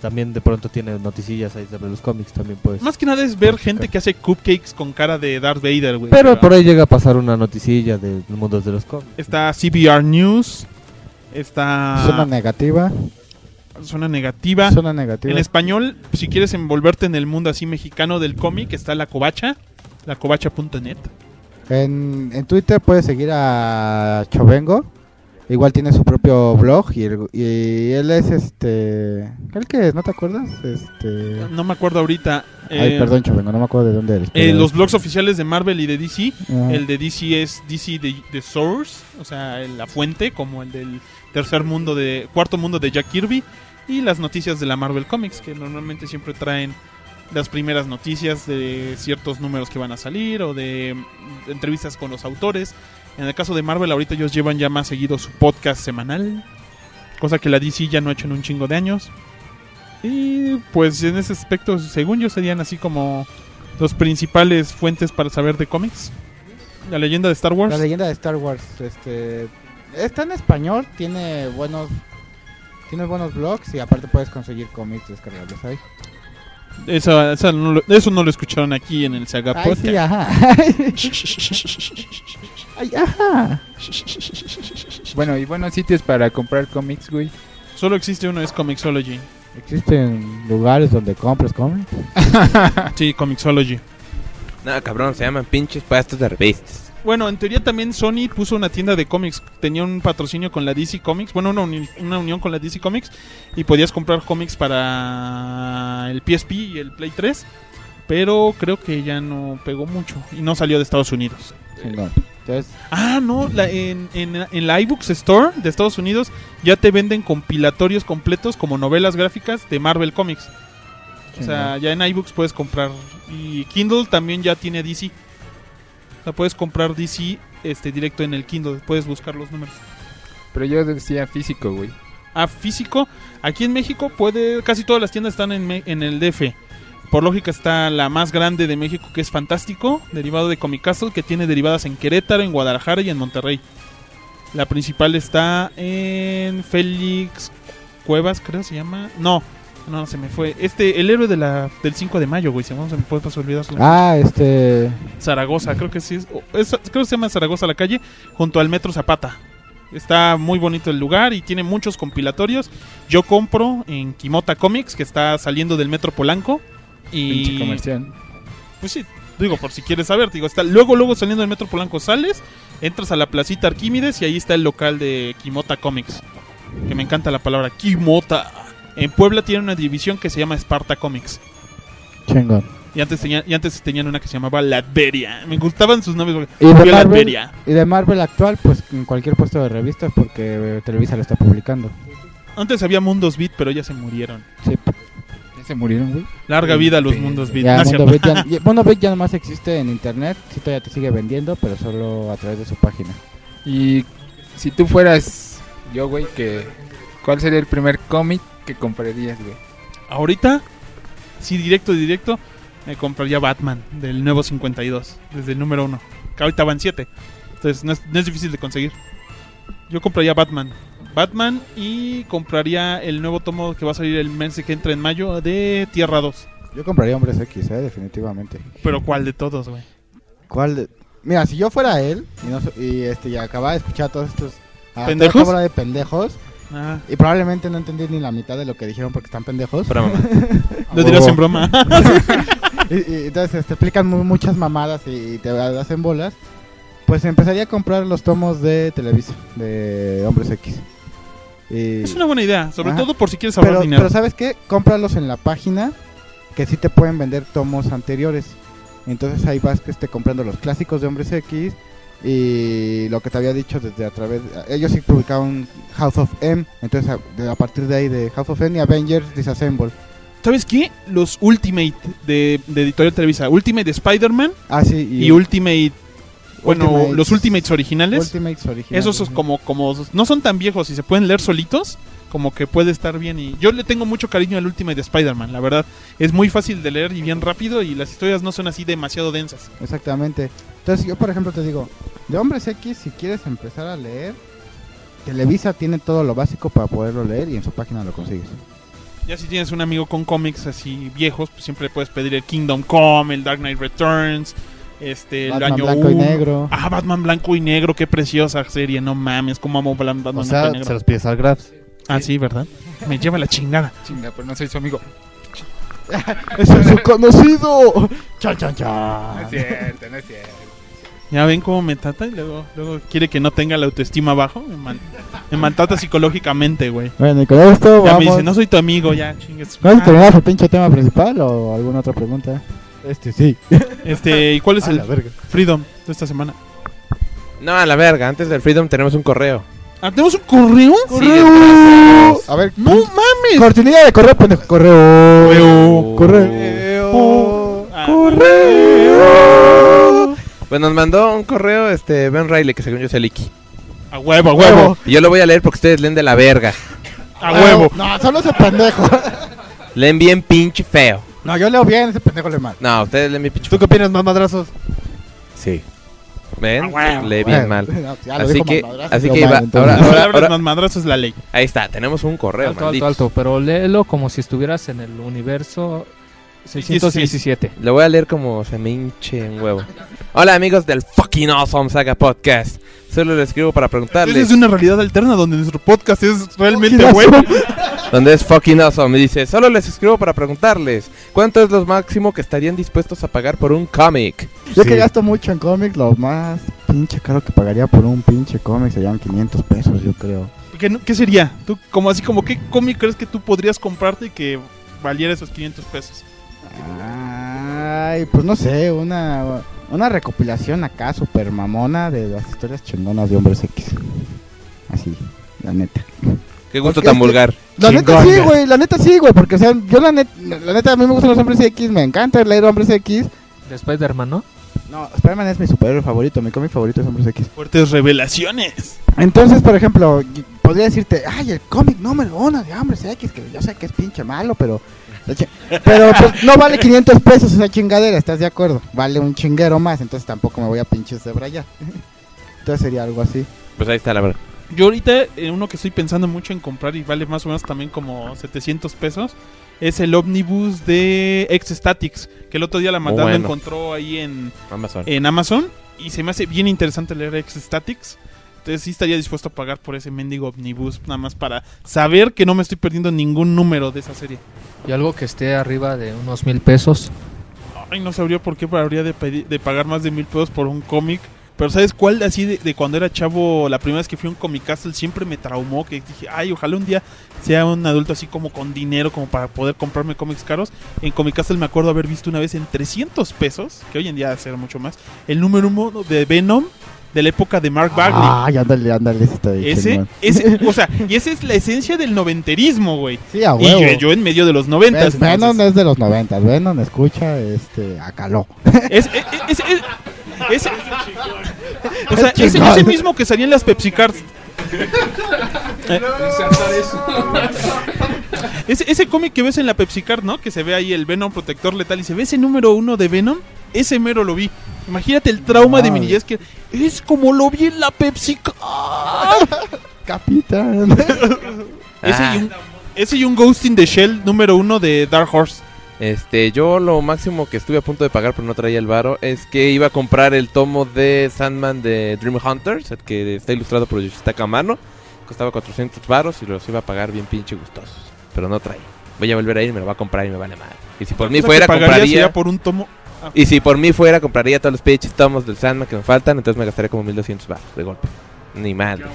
también de pronto tiene noticillas ahí sobre los cómics también pues. Más que nada es ver gente que hace cupcakes con cara de Darth Vader, güey. Pero por ahí llega a pasar una noticilla del mundo de los cómics. Está CBR News, está... Zona negativa. Zona negativa. Zona negativa. En español, si quieres envolverte en el mundo así mexicano del cómic, está La Covacha, lacovacha.net. En, en Twitter puedes seguir a Chovengo. Igual tiene su propio blog y, el- y él es este... ¿El que es? ¿No te acuerdas? Este... No me acuerdo ahorita. Ay, eh, perdón, Chovengo, no me acuerdo de dónde eres. eh, los blogs oficiales de Marvel y de DC. El de DC es DC de, de Source, o sea, la fuente, como el del tercer mundo de cuarto mundo de Jack Kirby y las noticias de la Marvel Comics que normalmente siempre traen las primeras noticias de ciertos números que van a salir o de mm, entrevistas con los autores. En el caso de Marvel ahorita ellos llevan ya más seguido su podcast semanal, cosa que la DC ya no ha hecho en un chingo de años. Y pues en ese aspecto, según yo, serían así como los principales fuentes para saber de cómics. La leyenda de Star Wars. La leyenda de Star Wars, este... Está en español, tiene buenos... Tiene buenos blogs y aparte puedes conseguir cómics descargables ahí. No lo- eso no lo escucharon aquí en el Saga Ay, Podcast. sí, ajá. Ay, ajá. Bueno, y buenos sitios para comprar cómics, güey. Solo existe uno, es Comixology. ¿Existen lugares donde compras cómics? Sí, Comixology. No, cabrón, se llaman pinches puestos de revistas. Bueno, en teoría también Sony puso una tienda de cómics. Tenía un patrocinio con la DC Comics. Bueno, una, uni- una unión con la DC Comics. Y podías comprar cómics para el PSP y el Play 3. Pero creo que ya no pegó mucho. Y no salió de Estados Unidos. Chingón. Entonces, Ah, no, la- en, en, en la iBooks Store de Estados Unidos ya te venden compilatorios completos como novelas gráficas de Marvel Comics. O sea, ya en iBooks puedes comprar. Y Kindle también ya tiene DC. O sea, puedes comprar DC este, directo en el Kindle. Puedes buscar los números. Pero yo decía físico, güey. A físico, aquí en México puede. Casi todas las tiendas están en, en el DF. Por lógica está la más grande de México que es Fantástico, derivado de Comic Castle, que tiene derivadas en Querétaro, en Guadalajara y en Monterrey. La principal está en Félix Cuevas, creo se llama. No, no, se me fue. Este, el héroe de la, del 5 de mayo, güey. Se me, se me puede pasar olvidar. Ah, este... Zaragoza, creo que sí. Es, o- es- creo que se llama Zaragoza la calle, junto al Metro Zapata. Está muy bonito el lugar y tiene muchos compilatorios. Yo compro en Kimota Comics, que está saliendo del Metro Polanco. Pinche Y comercial. pues sí, digo, por si quieres saber, digo, está luego, luego saliendo del Metro Polanco sales, entras a la placita Arquímedes y ahí está el local de Kimota Comics. Que me encanta la palabra Kimota. En Puebla tiene una división que se llama Sparta Comics. Chingón. Y antes, tenía, y antes tenían una que se llamaba Latveria. Me gustaban sus nombres. porque- Y de, Marvel, y de Marvel actual, pues en cualquier puesto de revistas porque Televisa lo está publicando. Antes había Mundos Beat, pero ya se murieron. Sí. Se murieron, güey. Larga vida a los Mundos Beat. Ya, Mundo. Beat ya, Mundo ya nomás existe en internet. Sí, todavía te sigue vendiendo, pero solo a través de su página. Y si tú fueras yo, güey, que ¿cuál sería el primer cómic que comprarías, güey? Ahorita, sí, directo, directo, me compraría Batman del nuevo 52, desde el número 1. Que ahorita van 7. Entonces no es, no es difícil de conseguir. Yo compraría Batman. Batman y compraría el nuevo tomo que va a salir el mes que entra en mayo de Tierra 2. Yo compraría Hombres X, eh, definitivamente. Pero ¿cuál de todos, güey? ¿Cuál? de- Mira, si yo fuera él y, no so- y este, y acababa de escuchar a todos estos... a toda ¿Pendejos? de pendejos. Ah, Y probablemente no entendí ni la mitad de lo que dijeron porque están pendejos. Pura mamá. lo dirás en broma. y, y entonces te explican mu- muchas mamadas y, te hacen bolas. Pues empezaría a comprar los tomos de Televisa, de Hombres X. Y- es una buena idea, sobre Ajá. todo por si quieres ahorrar pero, dinero. pero ¿sabes qué? Cómpralos en la página que sí te pueden vender tomos anteriores. Entonces ahí vas que esté comprando los clásicos de Hombres X y lo que te había dicho desde a través... Ellos sí publicaron House of M, entonces a, de- a partir de ahí de House of M y Avengers Disassemble. ¿Sabes qué? Los Ultimate de, de Editorial Televisa. Ultimate Spider-Man Ah, sí, y, y, Ultimate... Bueno, Ultimates- los Ultimates originales. Ultimates originales. Esos son como, como no son tan viejos y se pueden leer solitos, como que puede estar bien. Y yo le tengo mucho cariño al Ultimate de Spider-Man, la verdad. Es muy fácil de leer y bien rápido y las historias no son así demasiado densas. Exactamente. Entonces yo, por ejemplo, te digo, de Hombres X, si quieres empezar a leer, Televisa tiene todo lo básico para poderlo leer y en su página lo consigues. Ya si tienes un amigo con cómics así viejos, pues siempre le puedes pedir el Kingdom Come, el Dark Knight Returns, este, el Batman año blanco y uno. negro. Ah, Batman blanco y negro, qué preciosa serie, no mames, cómo amo Batman O blanco sea, y negro. se los pides al Grabs. Ah, sí, ¿verdad? Me lleva la chingada. Chinga, pero no soy su amigo. ¡Ese es su conocido! ¡Chan, chan, No chan! es cierto, no es cierto. Ya ven cómo me trata y luego, luego quiere que no tenga la autoestima bajo. Me, man- me maltrata psicológicamente, güey. Bueno, y con esto Ya vamos... me dice, no soy tu amigo, ya, chingues. ¿No has terminado el pinche tema principal o alguna otra pregunta? Este sí. Este, ¿y cuál es A el la verga. Freedom de esta semana? No, a la verga. Antes del Freedom tenemos un correo. Ah, ¿tenemos un correo? Sí, desgraciados. A ver, ¡No mames! cortinilla de correo, pendejo. Correo. Correo. Correo. Ah, Correo. Pues nos mandó un correo este Ben Riley, que según yo es el Iki. A huevo, a huevo. Y yo lo voy a leer porque ustedes leen de la verga. A huevo. No, solo ese pendejo. Leen bien pinche feo. No, yo leo bien, ese pendejo lee mal. No, ustedes leen bien pinche ¿Tú qué opinas, más madrazos? Sí. ¿Ven? Ah. Lee bien Bueno, mal. no, ya lo Así dijo que- así yo que mal, iba- entonces. ahora- ahora- ahora- más madrazos es la ley. Ahí está, tenemos un correo, Alto, alto, maldito. alto, pero léelo como si estuvieras en el universo 617. Lo voy a leer como se me hinche en huevo. Hola amigos del fucking Awesome Saga Podcast. Solo les escribo para preguntarles es una realidad alterna donde nuestro podcast es realmente Fucking bueno. dónde es fucking awesome. Me dice, solo les escribo para preguntarles cuánto es lo máximo que estarían dispuestos a pagar por un cómic. Yo que gasto mucho en cómics, lo más pinche caro que pagaría por un pinche cómic serían 500 pesos, yo creo. ¿Qué, qué sería? ¿Tú, como así, como qué cómic crees que tú podrías comprarte y que valiera esos 500 pesos? Ay, pues no sé, una, una recopilación acá super mamona de las historias chingonas de Hombres X. Así, la neta. Qué gusto Porque tan es que- vulgar. La neta sí, güey, la neta sí, güey, porque o sea, yo la neta, la neta a mí me gustan los Hombres X, me encanta leer Hombres X. De Spider-Man, ¿no? No, Spider-Man es mi superhéroe favorito, mi cómic favorito es Hombres X. Fuertes revelaciones. Entonces, por ejemplo, podría decirte, ay, el cómic número uno de Hombres X, que yo sé que es pinche malo, pero... Pero pues, no vale 500 pesos esa chingadera, ¿estás de acuerdo? Vale un chinguero más, entonces tampoco me voy a pinches debrayar. Entonces sería algo así. Pues ahí está la verdad. Yo ahorita, eh, uno que estoy pensando mucho en comprar y vale más o menos también como 700 pesos, es el Omnibus de Ex Statics, que el otro día la mandada bueno. encontró ahí en, Amazon. en Amazon y se me hace bien interesante leer Ex Statics. Entonces sí estaría dispuesto a pagar por ese mendigo omnibus, nada más para saber que no me estoy perdiendo ningún número de esa serie. Y algo que esté arriba de unos mil pesos. Ay, no sabría por qué habría de, pedi- de pagar más de mil pesos por un cómic. Pero ¿sabes cuál? Así de, cuando era chavo, la primera vez que fui a un Comic Castle siempre me traumó. Que dije, ay, ojalá un día sea un adulto así como con dinero como para poder comprarme cómics caros. En Comic Castle me acuerdo haber visto una vez en 300 pesos, que hoy en día debe ser mucho más, el número uno de Venom de la época de Mark Bagley. Ay, ándale, ándale, ese está bien ese, ese, o sea, y esa es la esencia del noventerismo, güey. Sí, a Y yo, yo en medio de los noventas. Ves, Venom es de los 90, Venom escucha este, a Caló. Es, es, es- es- ese- o sea, ese, ese mismo que salía en las Pepsi Cards. Eh, ese ese cómic que ves en la Pepsi Card, ¿no? Que se ve ahí el Venom protector letal y se ve ese número uno de Venom. Ese mero lo vi. Imagínate el trauma de mi niñez que es como lo vi en la Pepsi. Capitán. Ese, Ah. y un, ese y un Ghost in the Shell número uno de Dark Horse. Este, yo lo máximo que estuve a punto de pagar pero no traía el varo es que iba a comprar el tomo de Sandman de Dream Hunters, el que está ilustrado por Yoshitaka Amano. Costaba 400 varos y los iba a pagar bien pinche gustosos, pero no traía. Voy a volver a ir y me lo va a comprar y me vale mal. Y si por mí fuera compraría por un tomo. Ah, y si por mí fuera compraría todos los pinches tomos del Sandman que me faltan, entonces me gastaría como 1200 varos de golpe. Ni madre.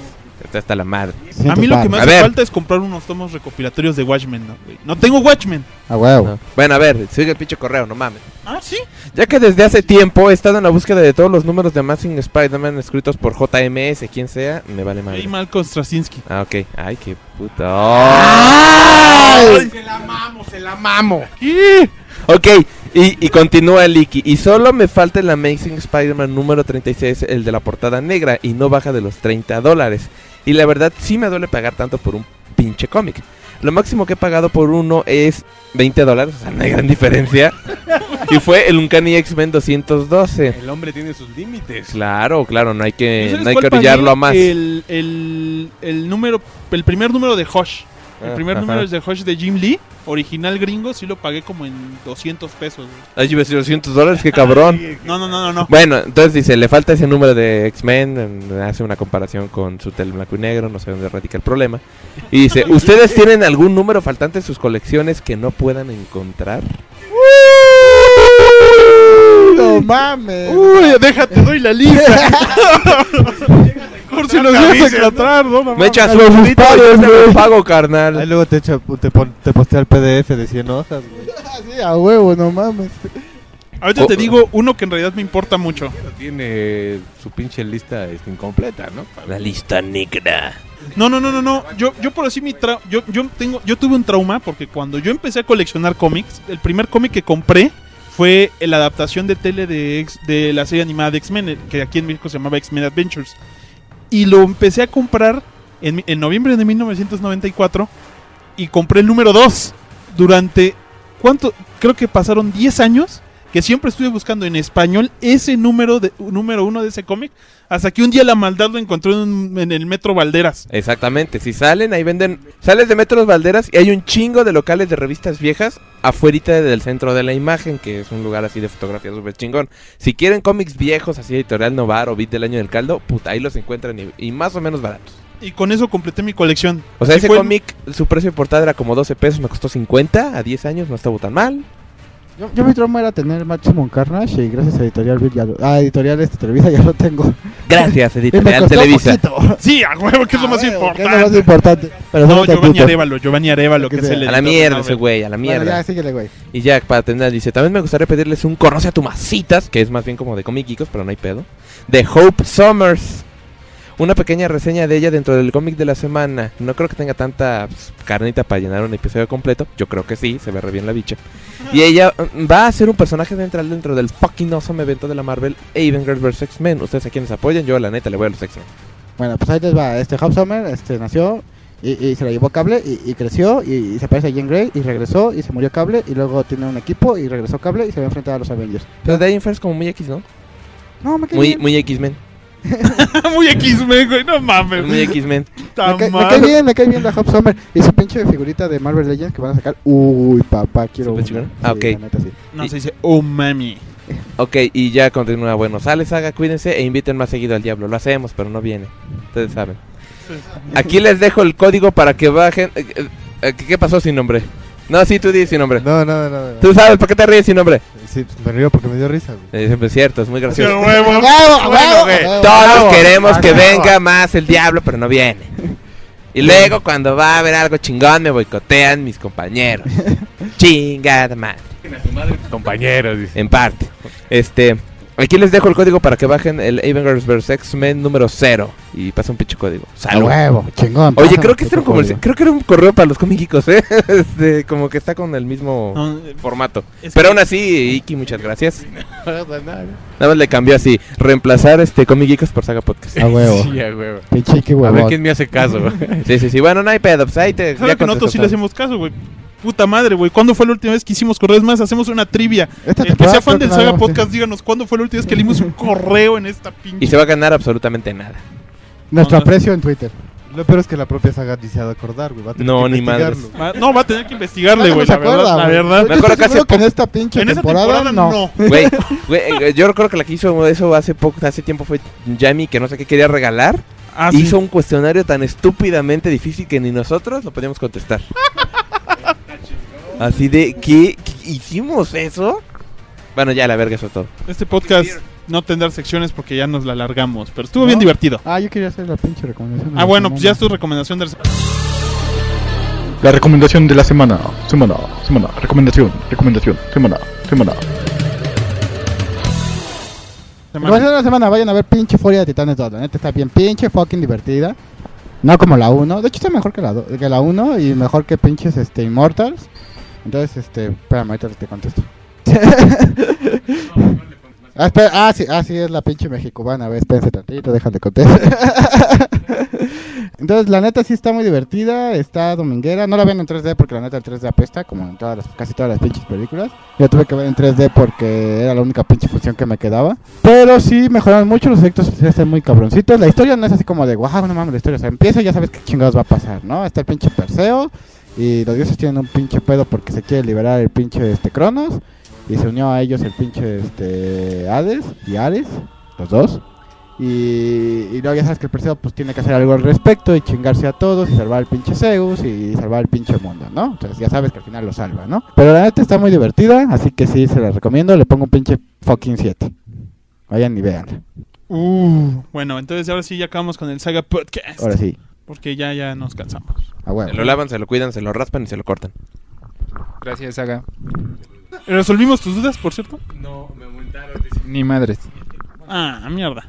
Está hasta la madre. A mí lo que me hace ver. falta es comprar unos tomos recopilatorios de Watchmen. No, güey. no tengo Watchmen. A huevo. No. Bueno, a ver, sigue el pinche correo, no mames. Ah, sí. Ya que desde hace tiempo he estado en la búsqueda de todos los números de Amazing Spider-Man escritos por JMS, quien sea, me vale madre. Ahí Malcolm Straczynski. Ah, ok. Ay, qué puta. ¡Ay! Se la mamo, se la mamo. Ok, y, y continúa Licky. Y solo me falta el Amazing Spider-Man número 36, el de la portada negra, y no baja de los 30 dólares. Y la verdad, sí me duele pagar tanto por un pinche cómic. Lo máximo que he pagado por uno es 20 dólares, o sea, no hay gran diferencia. y fue el Uncanny X-Men 212. El hombre tiene sus límites. Claro, claro, no hay que, ¿Sabes no hay que orillarlo a más. El, el, el número, el primer número de Hush. El Ah, primer ajá. número es de Hush de Jim Lee, original gringo, sí lo pagué como en 200 pesos. Ay, yo iba a decir 200 dólares, qué cabrón. No, no, no, no, no. Bueno, entonces dice, le falta ese número de X-Men, en- hace una comparación con su tel blanco y negro, no sé dónde radica el problema. Y dice, ¿ustedes tienen algún número faltante en sus colecciones que no puedan encontrar? No mames. Uy, déjate, doy la lista. Por si los vas a encontrar, no, mamá. Me echas los lo güey. pago, Ahí carnal. luego te, echa, te, pon- te postea el PDF de 100 hojas, güey. Sí, a huevo, no mames. Ahorita Oh. te digo uno que en realidad me importa mucho. Tiene su pinche lista este, incompleta, ¿no? La lista negra. No, no, no, no, no. Yo, yo por así mi trau- yo, yo tengo, yo tuve un trauma porque cuando yo empecé a coleccionar cómics, el primer cómic que compré fue la adaptación de tele de, de la serie animada de X-Men, eh, que aquí en México se llamaba X-Men Adventures. Y lo empecé a comprar en, en noviembre de 1994 y compré el número 2 durante, ¿cuánto? Creo que pasaron 10 años que siempre estuve buscando en español ese número de número uno de ese cómic hasta que un día la maldad lo encontré en, un- en el Metro Valderas. Exactamente, si salen, ahí venden... Sales de Metros Valderas y hay un chingo de locales de revistas viejas afuerita del centro de la imagen, que es un lugar así de fotografía súper chingón. Si quieren cómics viejos, así editorial Novar o Beat del Año del Caldo, puta, ahí los encuentran y, y más o menos baratos. Y con eso completé mi colección. O sea, Así ese cómic, su precio de portada era como 12 pesos, me costó 50 a 10 años, no estuvo tan mal. Yo, yo mi trauma era tener Maximum Carnage y gracias a Editorial Bill ya lo, ah, Editorial este Televisa ya lo tengo. Gracias, editorial Televisa. Sí, a huevo, que es lo más importante. es lo más importante. Pero No, Giovanni Arevalo, Giovanni Arevalo, que Que es el A la mierda ese güey, a la Bueno, mierda. ya, síguele, güey. Y ya, para terminar, dice, también me gustaría pedirles un conoce a tu masitas, que es más bien como de comiquicos, pero no hay pedo. De Hope Summers. Una pequeña reseña de ella dentro del cómic de la semana. No creo que tenga tanta pues, carnita para llenar un episodio completo. Yo creo que sí, se ve re bien la bicha. Y ella mm, va a ser un personaje central dentro del fucking awesome evento de la Marvel Avengers vs. X-Men. Ustedes a quienes apoyan, yo la neta le voy a los X-Men. Bueno, pues ahí les va. Este Hub Summer este, nació y, y se la llevó Cable y, y creció y, y se parece a Jean Grey y regresó y se murió Cable y luego tiene un equipo y regresó Cable y se va a enfrentar a los Avengers. Pero de ahí es como muy X, ¿no? No, me cae Muy, bien. muy X-Men. Muy X-Men, güey, no mames. Muy X-Men. Me cae, me madre. cae bien, me cae bien la Hub Summer y su pinche figurita de Marvel Legends que van a sacar. Uy, papá, quiero ¿Súper una. Ah, Sí, ok. la neta, sí. No, se dice, oh mami. Ok, y ya continúa. Bueno, sale Saga, cuídense e inviten más seguido al diablo. Lo hacemos, pero no viene. Ustedes saben. Aquí les dejo el código para que bajen. eh, eh, ¿Qué pasó sin nombre? No, sí, tú di sin nombre. No, no, no. no. Tú sabes por qué te ríes sin nombre. Sí, me río porque me dio risa, güey. Eh, siempre es cierto, es muy gracioso. huevo. ¡A huevo, huevo! Todos queremos que venga más el diablo, pero no viene. Y luego cuando va a haber algo chingón me boicotean mis compañeros. Chingada madre. Compañeros, dice. En parte. Este, aquí les dejo el código para que bajen el Avengers vs X-Men número 0 y pasa un pinche código. ¡A Salud. huevo! Chingón. Oye, creo que este era un código. creo que era un correo para los cómicos, ¿eh? Este, como que está con el mismo No, eh, formato. es Pero que- aún así, Iki, muchas gracias. Nada más le cambió así, reemplazar este Geekos por Saga Podcast. A huevo. Sí, a huevo. Pinche Iki A ver quién me hace caso. Sí, sí, sí. Bueno, no hay pedo, pues ahí te ¿Sabes ya que nosotros sí le hacemos caso, güey? Puta madre, güey. ¿Cuándo fue la última vez que hicimos correos más? Hacemos una trivia. Esta El que sea fan del no Saga Podcast, díganos cuándo fue la última vez que leímos un correo en esta pinche. Y se va a ganar absolutamente nada. Nuestro No, no. aprecio en Twitter. Lo peor es que la propia saga ha de acordar, güey. Va a tener No, que ni. Va- No, va a tener que investigarle, No güey. se La verdad, acuerda, la verdad. Yo Me acuerdo estoy que hace seguro que en poco- esta pinche En temporada, temporada no. no. Güey, güey, eh, yo creo que la que hizo eso hace poco, hace tiempo fue Jamie, que no sé qué quería regalar. Ah, sí. Hizo un cuestionario tan estúpidamente difícil que ni nosotros lo podíamos contestar. Así de, ¿qué? ¿Qué? ¿Hicimos eso? Bueno, ya la verga, eso es todo. Este podcast no tendrá secciones porque ya nos la alargamos. Pero estuvo ¿No? bien divertido. Ah, yo quería hacer la pinche recomendación. Ah, bueno, pues ya es tu recomendación de La recomendación de la semana, semana, semana, recomendación, recomendación, semana, semana. Va a ser una semana, vayan a ver pinche Furia de Titanes 2. La neta está bien pinche fucking divertida. No como la 1. De hecho está mejor que la, do- que la 1 y mejor que pinches este, Immortals. Entonces, este, espérame, ahorita te contesto. ah, espera, ah, sí, ah, sí, es la pinche mexicubana. A ver, espérense tantito, déjate contestar. Entonces, la neta sí está muy divertida, está dominguera. No la ven en 3D porque la neta el 3D apesta, como en todas las, casi todas las pinches películas. Yo tuve que ver en 3D porque era la única pinche función que me quedaba. Pero sí mejoraron mucho, los efectos especiales están muy cabroncitos. La historia no es así como de, wow, no mames, la historia. O sea, empieza y ya sabes qué chingados va a pasar, ¿no? Está el pinche Perseo y los dioses tienen un pinche pedo porque se quiere liberar el pinche este Cronos. Y se unió a ellos el pinche este Hades y Ares, los dos. Y, y luego ya sabes que el Perseo pues tiene que hacer algo al respecto y chingarse a todos y salvar al pinche Zeus y salvar el pinche mundo, ¿no? Entonces ya sabes que al final lo salva, ¿no? Pero la neta está muy divertida, así que sí se la recomiendo, le pongo un pinche fucking 7. Vayan y vean. Uh, bueno, entonces ahora sí ya acabamos con el Saga Podcast. Ahora sí, Porque ya, ya nos cansamos. a huevo. Se lo lavan, se lo cuidan, se lo raspan y se lo cortan. Gracias, Saga. ¿Resolvimos tus dudas, por cierto? Ni madres. Ah, mierda.